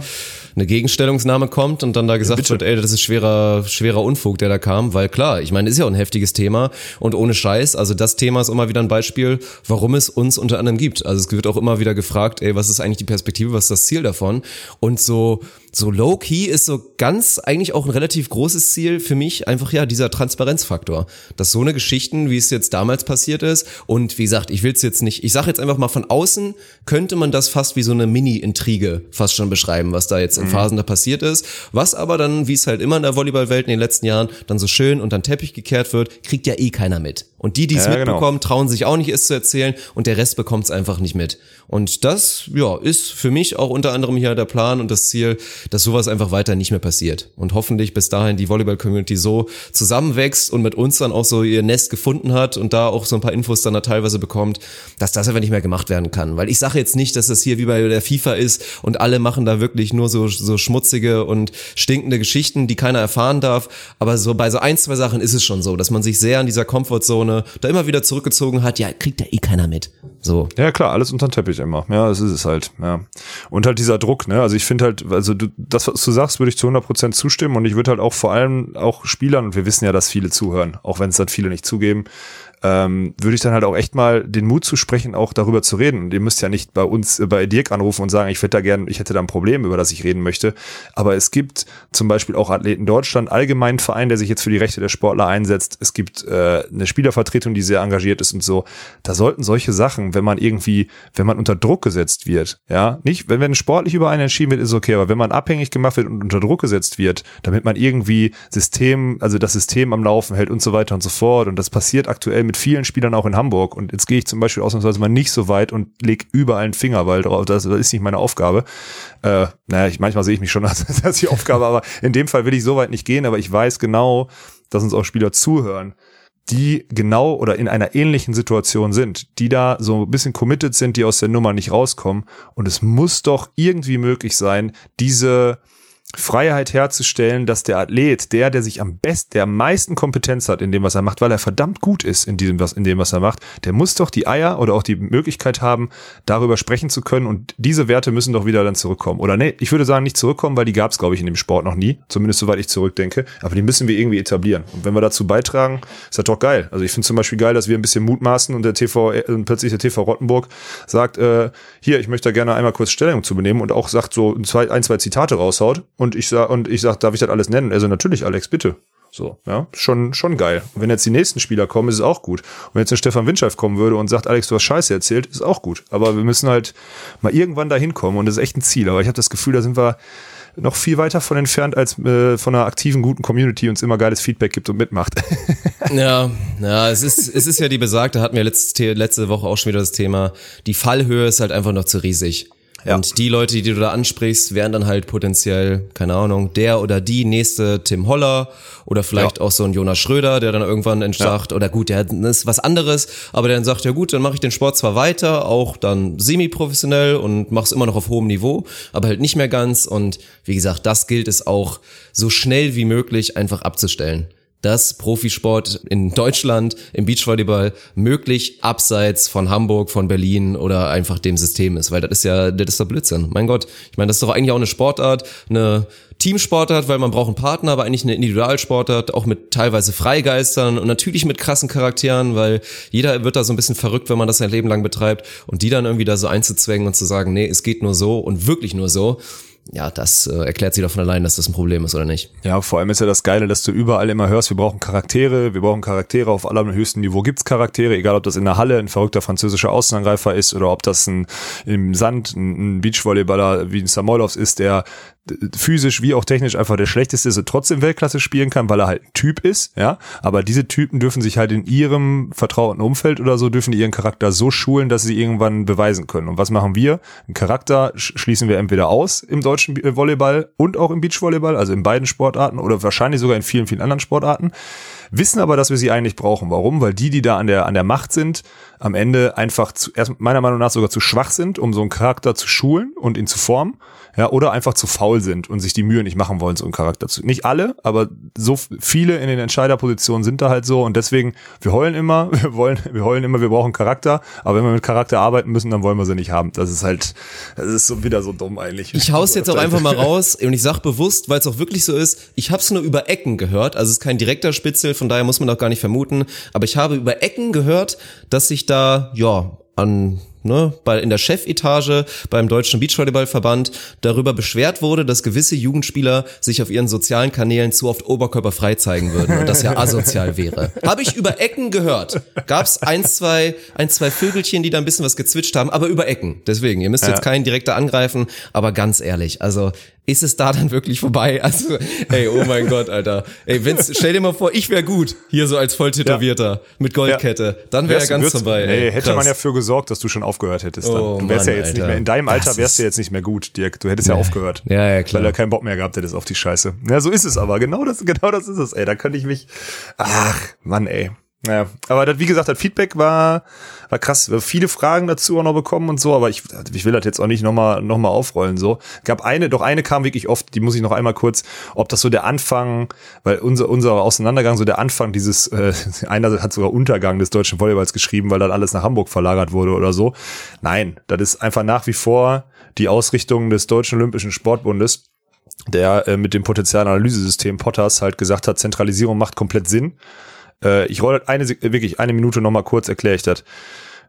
Eine Gegenstellungsnahme kommt und dann da gesagt wird, ey, das ist schwerer, schwerer Unfug, der da kam, weil klar, ich meine, ist ja auch ein heftiges Thema und ohne Scheiß, also das Thema ist immer wieder ein Beispiel, warum es uns unter anderem gibt. Also es wird auch immer wieder gefragt, ey, was ist eigentlich die Perspektive, was ist das Ziel davon? Und so, so low-key ist so ganz eigentlich auch ein relativ großes Ziel für mich einfach ja dieser Transparenzfaktor, dass so eine Geschichten, wie es jetzt damals passiert ist und wie gesagt, ich will es jetzt nicht, ich sage jetzt einfach mal von außen könnte man das fast wie so eine Mini-Intrige fast schon beschreiben, was da jetzt in Phasen da passiert ist, was aber dann, wie es halt immer in der Volleyballwelt in den letzten Jahren dann so schön unter den Teppich gekehrt wird, kriegt ja eh keiner mit. Und die, die es Ja, genau. mitbekommen, trauen sich auch nicht, es zu erzählen und der Rest bekommt es einfach nicht mit. Und das, ja, ist für mich auch unter anderem hier der Plan und das Ziel, dass sowas einfach weiter nicht mehr passiert. Und hoffentlich bis dahin die Volleyball-Community so zusammenwächst und mit uns dann auch so ihr Nest gefunden hat und da auch so ein paar Infos dann da teilweise bekommt, dass das einfach nicht mehr gemacht werden kann. Weil ich sage jetzt nicht, dass das hier wie bei der FIFA ist und alle machen da wirklich nur so, so schmutzige und stinkende Geschichten, die keiner erfahren darf. Aber so bei so ein, zwei Sachen ist es schon so, dass man sich sehr in dieser Komfortzone da immer wieder zurückgezogen hat. Ja, kriegt ja eh keiner mit. So. Ja, klar, alles unter den Teppich immer. Ja, das ist es halt. Ja. Und halt dieser Druck, ne? Also ich finde halt, also du, das, was du sagst, würde ich zu 100% zustimmen und ich würde halt auch vor allem auch Spielern, und wir wissen ja, dass viele zuhören, auch wenn es halt viele nicht zugeben, ähm, würde ich dann halt auch echt mal den Mut zu sprechen, auch darüber zu reden. Und ihr müsst ja nicht bei uns, äh, bei Dirk anrufen und sagen, ich hätte da gern, ich hätte da ein Problem, über das ich reden möchte. Aber es gibt zum Beispiel auch Athleten Deutschland, allgemeinen Verein, der sich jetzt für die Rechte der Sportler einsetzt. Es gibt äh, eine Spielervertretung, die sehr engagiert ist und so. Da sollten solche Sachen, wenn man irgendwie, wenn man unter Druck gesetzt wird, ja, nicht, wenn, wenn sportlich über einen entschieden wird, ist okay, aber wenn man abhängig gemacht wird und unter Druck gesetzt wird, damit man irgendwie System, also das System am Laufen hält und so weiter und so fort. Und das passiert aktuell mit vielen Spielern auch in Hamburg. Und jetzt gehe ich zum Beispiel ausnahmsweise mal nicht so weit und leg überall einen Finger, weil drauf, das, das ist nicht meine Aufgabe. Äh, naja, ich, manchmal sehe ich mich schon <laughs> als, als die Aufgabe, aber in dem Fall will ich so weit nicht gehen, aber ich weiß genau, dass uns auch Spieler zuhören die genau oder in einer ähnlichen Situation sind, die da so ein bisschen committed sind, die aus der Nummer nicht rauskommen. Und es muss doch irgendwie möglich sein, diese Freiheit herzustellen, dass der Athlet, der, der sich am besten, der am meisten Kompetenz hat in dem, was er macht, weil er verdammt gut ist in diesem, was, in dem, was er macht, der muss doch die Eier oder auch die Möglichkeit haben, darüber sprechen zu können und diese Werte müssen doch wieder dann zurückkommen. Oder nee, ich würde sagen, nicht zurückkommen, weil die gab es, glaube ich, in dem Sport noch nie, zumindest soweit ich zurückdenke, aber die müssen wir irgendwie etablieren. Und wenn wir dazu beitragen, ist das doch geil. Also ich finde zum Beispiel geil, dass wir ein bisschen mutmaßen und der TV, äh, plötzlich der TV Rottenburg sagt, äh, hier, ich möchte da gerne einmal kurz Stellung zu benehmen und auch sagt so ein, zwei, ein, zwei Zitate raushaut und ich sag, und ich sag, darf ich das alles nennen? Also natürlich, Alex, bitte. So, ja, schon, schon geil. Und wenn jetzt die nächsten Spieler kommen, ist es auch gut. Und wenn jetzt ein Stefan Windscheif kommen würde und sagt, Alex, du hast Scheiße erzählt, ist auch gut. Aber wir müssen halt mal irgendwann da hinkommen und das ist echt ein Ziel. Aber ich habe das Gefühl, da sind wir noch viel weiter von entfernt, als äh, von einer aktiven, guten Community uns immer geiles Feedback gibt und mitmacht. <laughs> ja, ja, es ist, es ist ja die besagte, hatten wir letzte, letzte Woche auch schon wieder das Thema. Die Fallhöhe ist halt einfach noch zu riesig. Ja. Und die Leute, die du da ansprichst, wären dann halt potenziell, keine Ahnung, der oder die nächste Tim Holler oder vielleicht ja. auch so ein Jonas Schröder, der dann irgendwann entsagt, ja. oder gut, der ist was anderes, aber der dann sagt, ja gut, dann mache ich den Sport zwar weiter, auch dann semi-professionell und mach's immer noch auf hohem Niveau, aber halt nicht mehr ganz. Und wie gesagt, das gilt es auch so schnell wie möglich einfach abzustellen dass Profisport in Deutschland im Beachvolleyball möglich abseits von Hamburg, von Berlin oder einfach dem System ist, weil das ist ja, das ist doch Blödsinn. Mein Gott, ich meine, das ist doch eigentlich auch eine Sportart, eine Teamsportart, weil man braucht einen Partner, aber eigentlich eine Individualsportart, auch mit teilweise Freigeistern und natürlich mit krassen Charakteren, weil jeder wird da so ein bisschen verrückt, wenn man das sein Leben lang betreibt und die dann irgendwie da so einzuzwängen und zu sagen, nee, es geht nur so und wirklich nur so ja, das äh, erklärt sich doch von allein, dass das ein Problem ist, oder nicht? Ja, vor allem ist ja das Geile, dass du überall immer hörst, wir brauchen Charaktere, wir brauchen Charaktere, auf allerhöchstem Niveau gibt's Charaktere, egal ob das in der Halle ein verrückter französischer Außenangreifer ist oder ob das ein im Sand ein Beachvolleyballer wie ein Samoylovs ist, der physisch wie auch technisch einfach der schlechteste ist und trotzdem Weltklasse spielen kann, weil er halt ein Typ ist, ja. Aber diese Typen dürfen sich halt in ihrem vertrauten Umfeld oder so, dürfen ihren Charakter so schulen, dass sie irgendwann beweisen können. Und was machen wir? Ein Charakter schließen wir entweder aus im deutschen Volleyball und auch im Beachvolleyball, also in beiden Sportarten oder wahrscheinlich sogar in vielen, vielen anderen Sportarten wissen aber, dass wir sie eigentlich brauchen. Warum? Weil die, die da an der, an der Macht sind, am Ende einfach zu, erst meiner Meinung nach sogar zu schwach sind, um so einen Charakter zu schulen und ihn zu formen, ja, oder einfach zu faul sind und sich die Mühe nicht machen wollen, so einen Charakter zu. Nicht alle, aber so viele in den Entscheiderpositionen sind da halt so und deswegen, wir heulen immer, <laughs> wir wollen, wir heulen immer, wir brauchen Charakter, aber wenn wir mit Charakter arbeiten müssen, dann wollen wir sie nicht haben. Das ist halt, das ist so wieder so dumm eigentlich. Ich hau's jetzt auch einfach mal <laughs> raus und ich sag bewusst, weil es auch wirklich so ist, ich hab's nur über Ecken gehört, also es ist kein direkter Spitzel, von daher muss man auch gar nicht vermuten, aber ich habe über Ecken gehört, dass sich da, ja, an ne, bei, in der Chefetage beim Deutschen Beachvolleyballverband darüber beschwert wurde, dass gewisse Jugendspieler sich auf ihren sozialen Kanälen zu oft oberkörperfrei zeigen würden und das ja asozial wäre. <laughs> Habe ich über Ecken gehört. Gab es ein, zwei, ein, zwei Vögelchen, die da ein bisschen was gezwitscht haben, aber über Ecken. Deswegen, ihr müsst ja. jetzt keinen direkter angreifen, aber ganz ehrlich, also ist es da dann wirklich vorbei? Also, ey, oh mein Gott, Alter. Ey, wenn's, stell dir mal vor, ich wäre gut, hier so als Volltätowierter ja. mit Goldkette. Dann wäre er ganz vorbei. Ey, ey hätte krass. man ja für gesorgt, dass du schon aufgehört hättest. Dann. Oh, du wärst Mann, ja jetzt Alter. nicht mehr, in deinem Alter wärst du jetzt nicht mehr gut, Dirk. Du hättest nee. ja aufgehört. Ja, ja, klar. Weil er keinen Bock mehr gehabt hättest auf die Scheiße. Ja, so ist es aber. Genau das, genau das ist es, ey. Da könnte ich mich, ach, Mann, ey. Naja, aber das, wie gesagt, das Feedback war, war krass. Wir viele Fragen dazu auch noch bekommen und so, aber ich, ich will das jetzt auch nicht nochmal noch mal aufrollen. So gab eine, doch eine kam wirklich oft, die muss ich noch einmal kurz, ob das so der Anfang, weil unser, unser Auseinandergang, so der Anfang dieses, äh, <laughs> einer hat sogar Untergang des deutschen Volleyballs geschrieben, weil dann alles nach Hamburg verlagert wurde oder so. Nein, das ist einfach nach wie vor die Ausrichtung des Deutschen Olympischen Sportbundes der äh, mit dem Potenzialanalyse-System Potters halt gesagt hat, Zentralisierung macht komplett Sinn Äh, ich rolle eine, Sek- wirklich eine Minute nochmal kurz, erkläre ich das.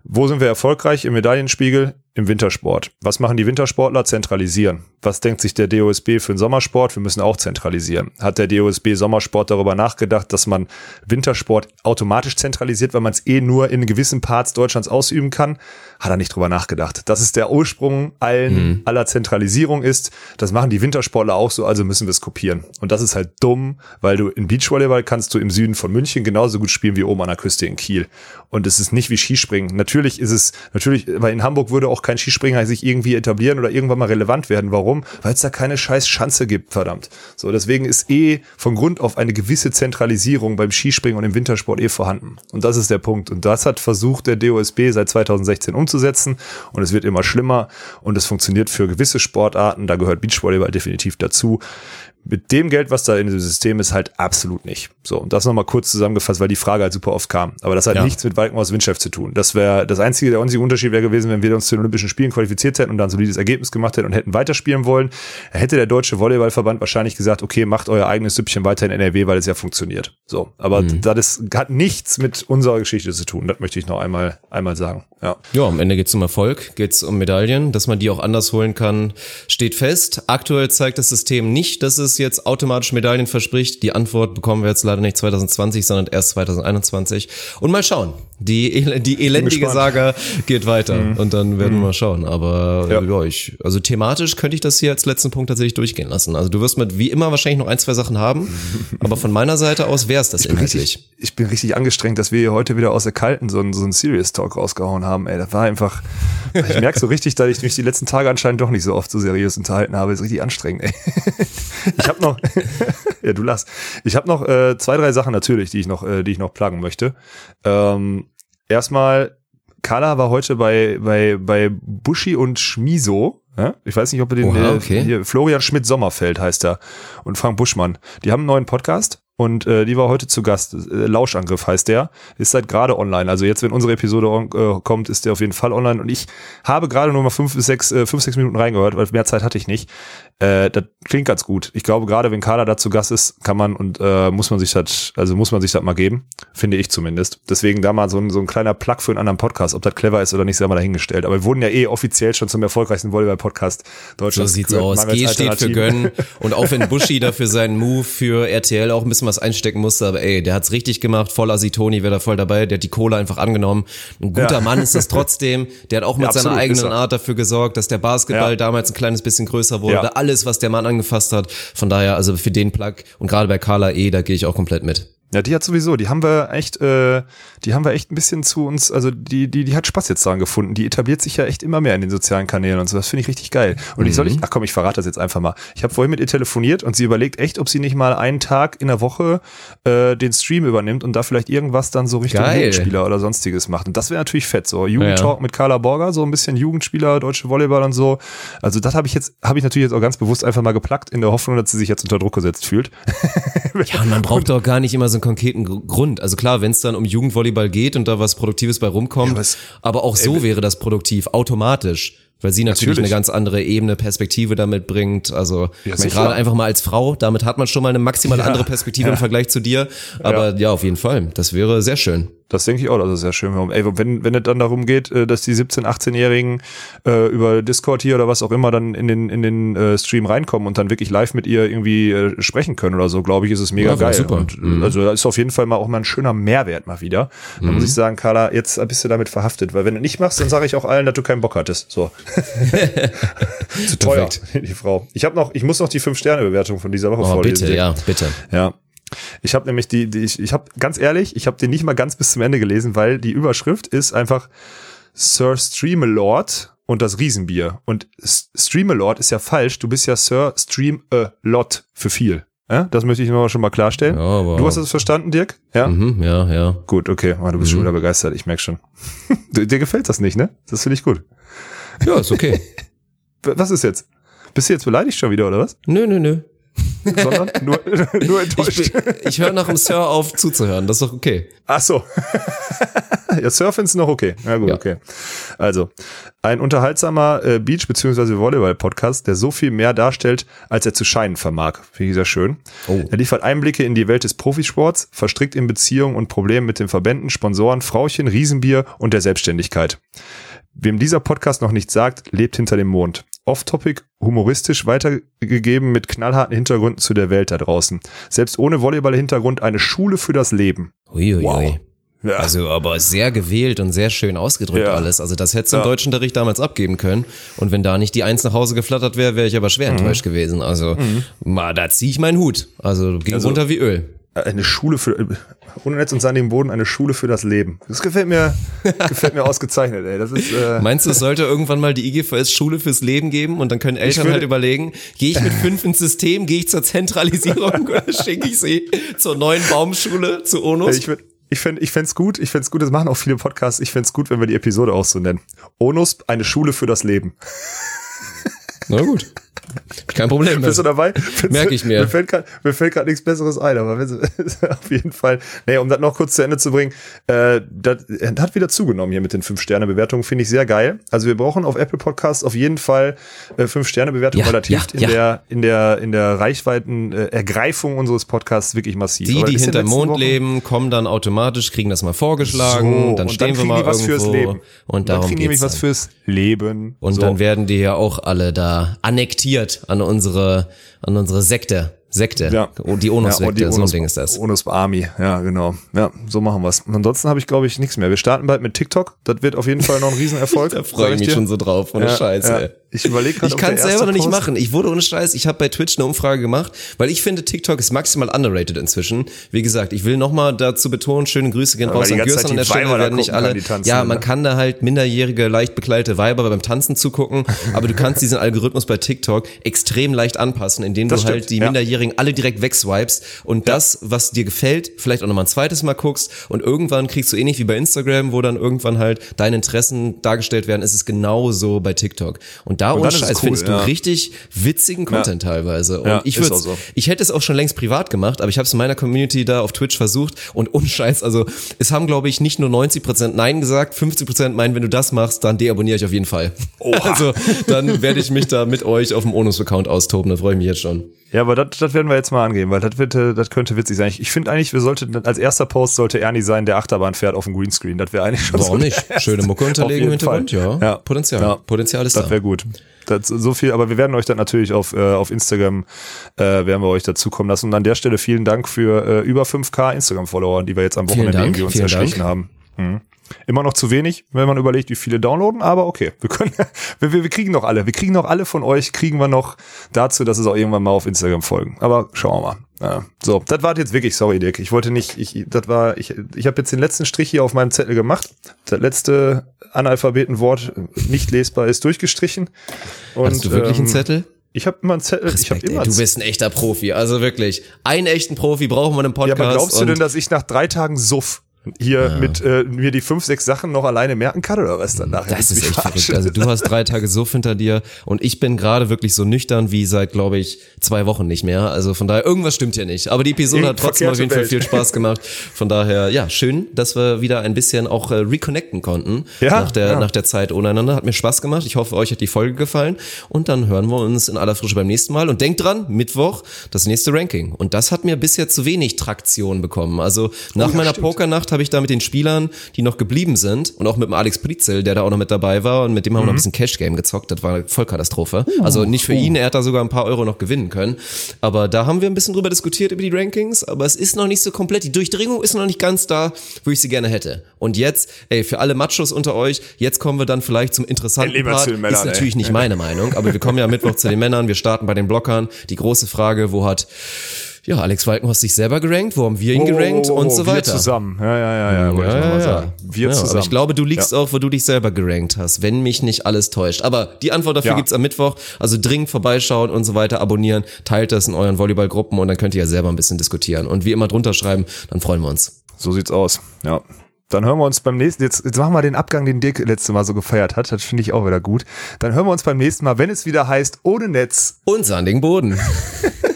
Wo sind wir erfolgreich im Medaillenspiegel? Im Wintersport. Was machen die Wintersportler? Zentralisieren. Was denkt sich der DOSB für den Sommersport? Wir müssen auch zentralisieren. Hat der DOSB Sommersport darüber nachgedacht, dass man Wintersport automatisch zentralisiert, weil man es eh nur in gewissen Parts Deutschlands ausüben kann? Hat er nicht drüber nachgedacht. Das ist der Ursprung allen, aller Zentralisierung ist. Das machen die Wintersportler auch so, also müssen wir es kopieren. Und das ist halt dumm, weil du in Beachvolleyball kannst du im Süden von München genauso gut spielen wie oben an der Küste in Kiel. Und es ist nicht wie Skispringen. Natürlich ist es, natürlich, weil in Hamburg würde auch kein Skispringer sich irgendwie etablieren oder irgendwann mal relevant werden. Warum? Weil es da keine scheiß Schanze gibt, verdammt. So, deswegen ist eh von Grund auf eine gewisse Zentralisierung beim Skispringen und im Wintersport eh vorhanden. Und das ist der Punkt. Und das hat versucht der DOSB seit 2016 umzusetzen. Und es wird immer schlimmer. Und es funktioniert für gewisse Sportarten. Da gehört Beachvolleyball definitiv dazu mit dem Geld, was da in diesem System ist, halt absolut nicht. So, und das nochmal kurz zusammengefasst, weil die Frage halt super oft kam. Aber das hat Ja. nichts mit Walkenhaus Windchef zu tun. Das wäre das einzige, der einzige Unterschied wäre gewesen, wenn wir uns zu den Olympischen Spielen qualifiziert hätten und dann ein solides Ergebnis gemacht hätten und hätten weiterspielen wollen. Hätte der Deutsche Volleyballverband wahrscheinlich gesagt, okay, macht euer eigenes Süppchen weiter in NRW, weil es ja funktioniert. So, aber das ist, hat nichts mit unserer Geschichte zu tun. Das möchte ich noch einmal, einmal sagen. Ja. Ja, am Ende geht's um Erfolg, geht's um Medaillen, dass man die auch anders holen kann, steht fest. Aktuell zeigt das System nicht, dass es jetzt automatisch Medaillen verspricht. Die Antwort bekommen wir jetzt leider nicht 2020, sondern erst 2021. Und mal schauen. Die, die elendige. Saga geht weiter und dann werden wir mal schauen. Aber Ja. ich, also thematisch könnte ich das hier als letzten Punkt tatsächlich durchgehen lassen. Also du wirst mit wie immer wahrscheinlich noch ein, zwei Sachen haben, <laughs> aber von meiner Seite aus wäre es das inhaltlich. richtig, ich bin richtig angestrengt, dass wir hier heute wieder aus der Kalten so einen, so einen Serious Talk rausgehauen haben. Ey, das war einfach, ich merke so richtig, dass ich mich die letzten Tage anscheinend doch nicht so oft so seriös unterhalten habe. Das ist richtig anstrengend, ey. <laughs> Ich habe noch, <laughs> ja, du lachst. Ich habe noch äh, zwei, drei Sachen natürlich, die ich noch, äh, die ich noch pluggen möchte. Ähm, erstmal, Carla war heute bei, bei, bei Buschi und Schmiso. Ja? Ich weiß nicht, ob ihr den, Oha, äh, okay. hier, Florian Schmidt-Sommerfeld heißt er und Frank Buschmann. Die haben einen neuen Podcast und äh, die war heute zu Gast. Äh, Lauschangriff heißt der. Ist seit gerade online. Also jetzt, wenn unsere Episode äh, kommt, ist der auf jeden Fall online. Und ich habe gerade nur mal fünf sechs, äh, fünf, sechs Minuten reingehört, weil mehr Zeit hatte ich nicht. Äh, das klingt ganz gut. Ich glaube, gerade wenn Carla da zu Gast ist, kann man und äh, muss man sich das, also muss man sich das mal geben. Finde ich zumindest. Deswegen da mal so ein, so ein kleiner Plug für einen anderen Podcast. Ob das clever ist oder nicht, sei mal dahingestellt. Aber wir wurden ja eh offiziell schon zum erfolgreichsten Volleyball-Podcast So Deutschlands. sieht's gekürt. aus. G steht für gönnen. Und auch wenn Buschi dafür seinen Move für RTL auch ein bisschen was einstecken musste, aber ey, der hat's richtig gemacht. Voll Asitoni wäre da voll dabei. Der hat die Cola einfach angenommen. Ein guter Ja. Mann ist das trotzdem. Der hat auch mit Ja, seiner eigenen. Art dafür gesorgt, dass der Basketball Ja. damals ein kleines bisschen größer wurde. Alles, was der Mann angefasst hat. Von daher, also für den Plug und gerade bei Carla E, da gehe ich auch komplett mit. Ja, die hat sowieso, die haben wir echt, äh, die haben wir echt ein bisschen zu uns, also die, die, die hat Spaß jetzt daran gefunden. Die etabliert sich ja echt immer mehr in den sozialen Kanälen und so. Das finde ich richtig geil. Und ich soll ich, ach komm, ich verrate das jetzt einfach mal. Ich habe vorhin mit ihr telefoniert und sie überlegt echt, ob sie nicht mal einen Tag in der Woche äh, den Stream übernimmt und da vielleicht irgendwas dann so Richtung Geil. Jugendspieler oder sonstiges macht. Und das wäre natürlich fett. So Jugendtalk Ja. mit Carla Borger, so ein bisschen Jugendspieler, deutsche Volleyball und so. Also das habe ich jetzt, habe ich natürlich jetzt auch ganz bewusst einfach mal geplackt in der Hoffnung, dass sie sich jetzt unter Druck gesetzt fühlt. Ja, man braucht doch gar nicht immer so konkreten Gr- Grund. Also klar, wenn es dann um Jugendvolleyball geht und da was Produktives bei rumkommt, aber es- aber auch so wäre das produktiv, automatisch. Weil sie natürlich, Natürlich. eine ganz andere Ebene, Perspektive damit bringt. Also sicher. gerade einfach mal als Frau, damit hat man schon mal eine maximal Ja. andere Perspektive im Vergleich zu dir. Aber ja. auf jeden Fall. Das wäre sehr schön. Das denke ich auch, dass es sehr schön wäre. Ey, wenn, wenn es dann darum geht, äh, dass die 17-, 18-Jährigen äh, über Discord hier oder was auch immer dann in den, in den äh, Stream reinkommen und dann wirklich live mit ihr irgendwie äh, sprechen können oder so, glaube ich, ist es mega Ja, geil. super. Und, äh, Mhm. Also da ist auf jeden Fall mal auch mal ein schöner Mehrwert mal wieder. Da Mhm. muss ich sagen, Carla, jetzt bist du damit verhaftet, weil wenn du nicht machst, dann sage ich auch allen, dass du keinen Bock hattest. So. <laughs> Zu teuer, die Frau. Ich habe noch, ich muss noch die Fünf-Sterne-Bewertung von dieser Woche Oh, vorlesen. bitte, ja, bitte. Ja. Ich habe nämlich die, die ich, ich habe ganz ehrlich, ich habe den nicht mal ganz bis zum Ende gelesen, weil die Überschrift ist einfach Sir Streamalord und das Riesenbier. Und Streamalord ist ja falsch. Du bist ja Sir Stream a Lot für viel. Ja, das möchte ich nur schon mal klarstellen. Ja, aber- du hast es verstanden, Dirk? Ja. Mhm, ja, ja. Gut, okay. Ah, du bist schon wieder begeistert. Ich merk schon. <laughs> Dir gefällt das nicht, ne? Das finde ich gut. Ja, ist okay. <laughs> Was ist jetzt? Bist du jetzt beleidigt schon wieder oder was? nö, nö, nö. Sondern nur, <laughs> nur Ich, enttäuscht. bin- ich höre nach dem Sir auf zuzuhören, das ist doch okay. Ach so. <laughs> ja, Surfen ist noch okay. Ja gut, Ja. okay. Also, ein unterhaltsamer äh, Beach- bzw. Volleyball-Podcast, der so viel mehr darstellt, als er zu scheinen vermag. Finde ich sehr schön. Oh. Er liefert Einblicke in die Welt des Profisports, verstrickt in Beziehungen und Problemen mit den Verbänden, Sponsoren, Frauchen, Riesenbier und der Selbstständigkeit. Wem dieser Podcast noch nichts sagt, lebt hinter dem Mond. Off-Topic, humoristisch weitergegeben mit knallharten Hintergründen zu der Welt da draußen. Selbst ohne Volleyball-Hintergrund eine Schule für das Leben. Uiuiui. Wow. Ja. Also aber sehr gewählt und sehr schön ausgedrückt Ja. alles. Also das hättest du im Ja. Deutschunterricht damals abgeben können. Und wenn da nicht die Eins nach Hause geflattert wäre, wäre ich aber Mhm. schwer enttäuscht gewesen. Also mal, da ziehe ich meinen Hut. Also ging Also- runter wie Öl. Eine Schule für ohne Netz und sandigem Boden eine Schule für das Leben. Das gefällt mir <laughs> gefällt mir ausgezeichnet, ey. Das ist äh, Meinst du, es sollte irgendwann mal die IGVS Schule fürs Leben geben und dann können Eltern würde- halt überlegen, gehe ich mit fünf ins System, gehe ich zur Zentralisierung <laughs> oder schicke ich sie zur neuen Baumschule, zu Onus? ich würd, ich fänd, ich fänd's gut, ich fänd's gut, das machen auch viele Podcasts, ich fänd's gut, wenn wir die Episode auch so nennen. Onus, eine Schule für das Leben. Na gut. Kein Problem. Bist du dabei? Findest Merk du- ich mir. Mir fällt gerade nichts Besseres ein, aber <laughs> auf jeden Fall. Nee, um das noch kurz zu Ende zu bringen, äh, das hat wieder zugenommen hier mit den 5-Sterne-Bewertungen, finde ich sehr geil. Also wir brauchen auf Apple Podcasts auf jeden Fall äh, 5-Sterne-Bewertungen, Ja, weil das ja, hilft in ja. der, in der, in der Reichweiten äh, Ergreifung unseres Podcasts wirklich massiv. Die, Aber die letzten Mond Wochen- leben, kommen dann automatisch, kriegen das mal vorgeschlagen, So, dann und dann stehen wir mal was irgendwo fürs Leben. und dann darum kriegen die nämlich was dann. fürs Leben. Und So. dann werden die ja auch alle da annektiert an unsere, an unsere Sekte. Sekte. Ja. Oh, Die Ja, Onus-Sekte, die so ein Ding ist das. Onus Army, ja, genau. Ja, so machen wir's. Ansonsten habe ich, glaube ich, nichts mehr. Wir starten bald mit TikTok. Das wird auf jeden Fall noch ein Riesenerfolg. <laughs> Da freue ich mich dir. schon so drauf, ohne Ja, Scheiße. ja. ey. Ich überlege gerade, Ich kann es selber noch nicht machen. Ich wurde ohne Scheiß, ich habe bei Twitch eine Umfrage gemacht, weil ich finde, TikTok ist maximal underrated inzwischen. Wie gesagt, ich will nochmal dazu betonen, schöne Grüße gehen raus an Gürsan an der Stelle, werden nicht alle. tanzen, ja, man ne? kann da halt minderjährige, leicht bekleidete Weiber beim Tanzen zugucken, <laughs> aber du kannst diesen Algorithmus bei TikTok extrem leicht anpassen, indem du Das halt stimmt, die ja. Minderjährigen alle direkt wegswipest und das, was dir gefällt, vielleicht auch nochmal ein zweites Mal guckst und irgendwann kriegst du ähnlich wie bei Instagram, wo dann irgendwann halt deine Interessen dargestellt werden, ist es genauso bei TikTok. Und da ohne ist es Scheiß cool, findest du ja. richtig witzigen Content teilweise. Und Ja, ich würde, so. ich hätte es auch schon längst privat gemacht, aber ich habe es in meiner Community da auf Twitch versucht und ohne Scheiß, also es haben glaube ich nicht nur 90% Nein gesagt, 50% meinen, wenn du das machst, dann deabonniere ich auf jeden Fall. <laughs> Also dann werde ich mich da mit euch auf dem Onus-Account austoben, da freue ich mich jetzt schon. Ja, aber das, das werden wir jetzt mal angehen, weil das, wird, äh, das könnte witzig sein. Ich, ich finde eigentlich, wir sollten, als erster Post sollte Ernie sein, der Achterbahn fährt auf dem Greenscreen. Das wäre eigentlich schon Warum so nicht? <laughs> Schöne Mucke unterlegen im Hintergrund, ja. ja. Potenzial. Ja. Potenzial ist Das da. wäre gut. Das, so viel, aber wir werden euch dann natürlich auf, äh, auf Instagram, äh, werden wir euch dazukommen lassen. Und an der Stelle vielen Dank für äh, über 5k Instagram-Follower, die wir jetzt am Wochenende Dank, irgendwie uns erschlichen Dank. haben. Mhm. Immer noch zu wenig, wenn man überlegt, wie viele downloaden, aber okay, wir können, <laughs> wir, wir, wir kriegen noch alle, wir kriegen noch alle von euch, kriegen wir noch dazu, dass es auch irgendwann mal auf Instagram folgen. Aber schauen wir mal. Ja. So, das war jetzt wirklich, sorry Dick, ich wollte nicht, ich, das war, ich, ich habe jetzt den letzten Strich hier auf meinem Zettel gemacht. Das letzte Analphabetenwort nicht lesbar ist durchgestrichen. Und, Hast du wirklich ähm, einen Zettel? Ich habe immer einen Zettel, ich habe Respekt, immer ey, du bist ein echter Profi, also wirklich. Einen echten Profi brauchen wir im Ja, Podcast. aber glaubst du denn, dass ich nach drei Tagen Suff hier mit äh, mir die fünf, sechs Sachen noch alleine merken kann oder was dann nachher? Das ist echt verrückt. Also du hast drei Tage Suff hinter dir und ich bin gerade wirklich so nüchtern wie seit, glaube ich, zwei Wochen nicht mehr. Also von daher, irgendwas stimmt hier nicht. Aber die Episode hat trotzdem auf jeden Fall viel Spaß <laughs> gemacht. Von daher, ja, schön, dass wir wieder ein bisschen auch äh, reconnecten konnten Ja, nach, der, ja. nach der Zeit ohne einander. Hat mir Spaß gemacht. Ich hoffe, euch hat die Folge gefallen. Und dann hören wir uns in aller Frische beim nächsten Mal. Und denkt dran, Mittwoch das nächste Ranking. Und das hat mir bisher zu wenig Traktion bekommen. Also nach Oh ja, meiner stimmt. Pokernacht habe ich da mit den Spielern, die noch geblieben sind und auch mit dem Alex Pritzel, der da auch noch mit dabei war und mit dem haben wir noch ein bisschen Cash Game gezockt. Das war eine Vollkatastrophe. also nicht für ihn, er hat da sogar ein paar Euro noch gewinnen können. Aber da haben wir ein bisschen drüber diskutiert über die Rankings, aber es ist noch nicht so komplett. Die Durchdringung ist noch nicht ganz da, wo ich sie gerne hätte. Und jetzt, ey, für alle Machos unter euch, jetzt kommen wir dann vielleicht zum interessanten mal Part. zu den Männern, ist natürlich ey. nicht meine Meinung, aber wir kommen ja Mittwoch zu den Männern. Wir starten bei den Blockern. Die große Frage, wo hat ja, Alex Walkenhorst sich selber gerankt, wo haben wir ihn Oh, gerankt oh, oh, und so wir weiter. zusammen. Ja, ja, ja, ja, wollte ich noch mal sagen. Wir ja, zusammen. Aber ich glaube, du liegst auch, wo du dich selber gerankt hast, wenn mich nicht alles täuscht. Aber die Antwort dafür Ja. gibt's am Mittwoch. Also dringend vorbeischauen und so weiter, abonnieren, teilt das in euren Volleyballgruppen und dann könnt ihr ja selber ein bisschen diskutieren. Und wie immer drunter schreiben, dann freuen wir uns. So sieht's aus. Ja. Dann hören wir uns beim nächsten, jetzt, jetzt machen wir den Abgang, den Dirk letzte Mal so gefeiert hat. Das finde ich auch wieder gut. Dann hören wir uns beim nächsten Mal, wenn es wieder heißt, ohne Netz. Und sandigen Boden. <laughs>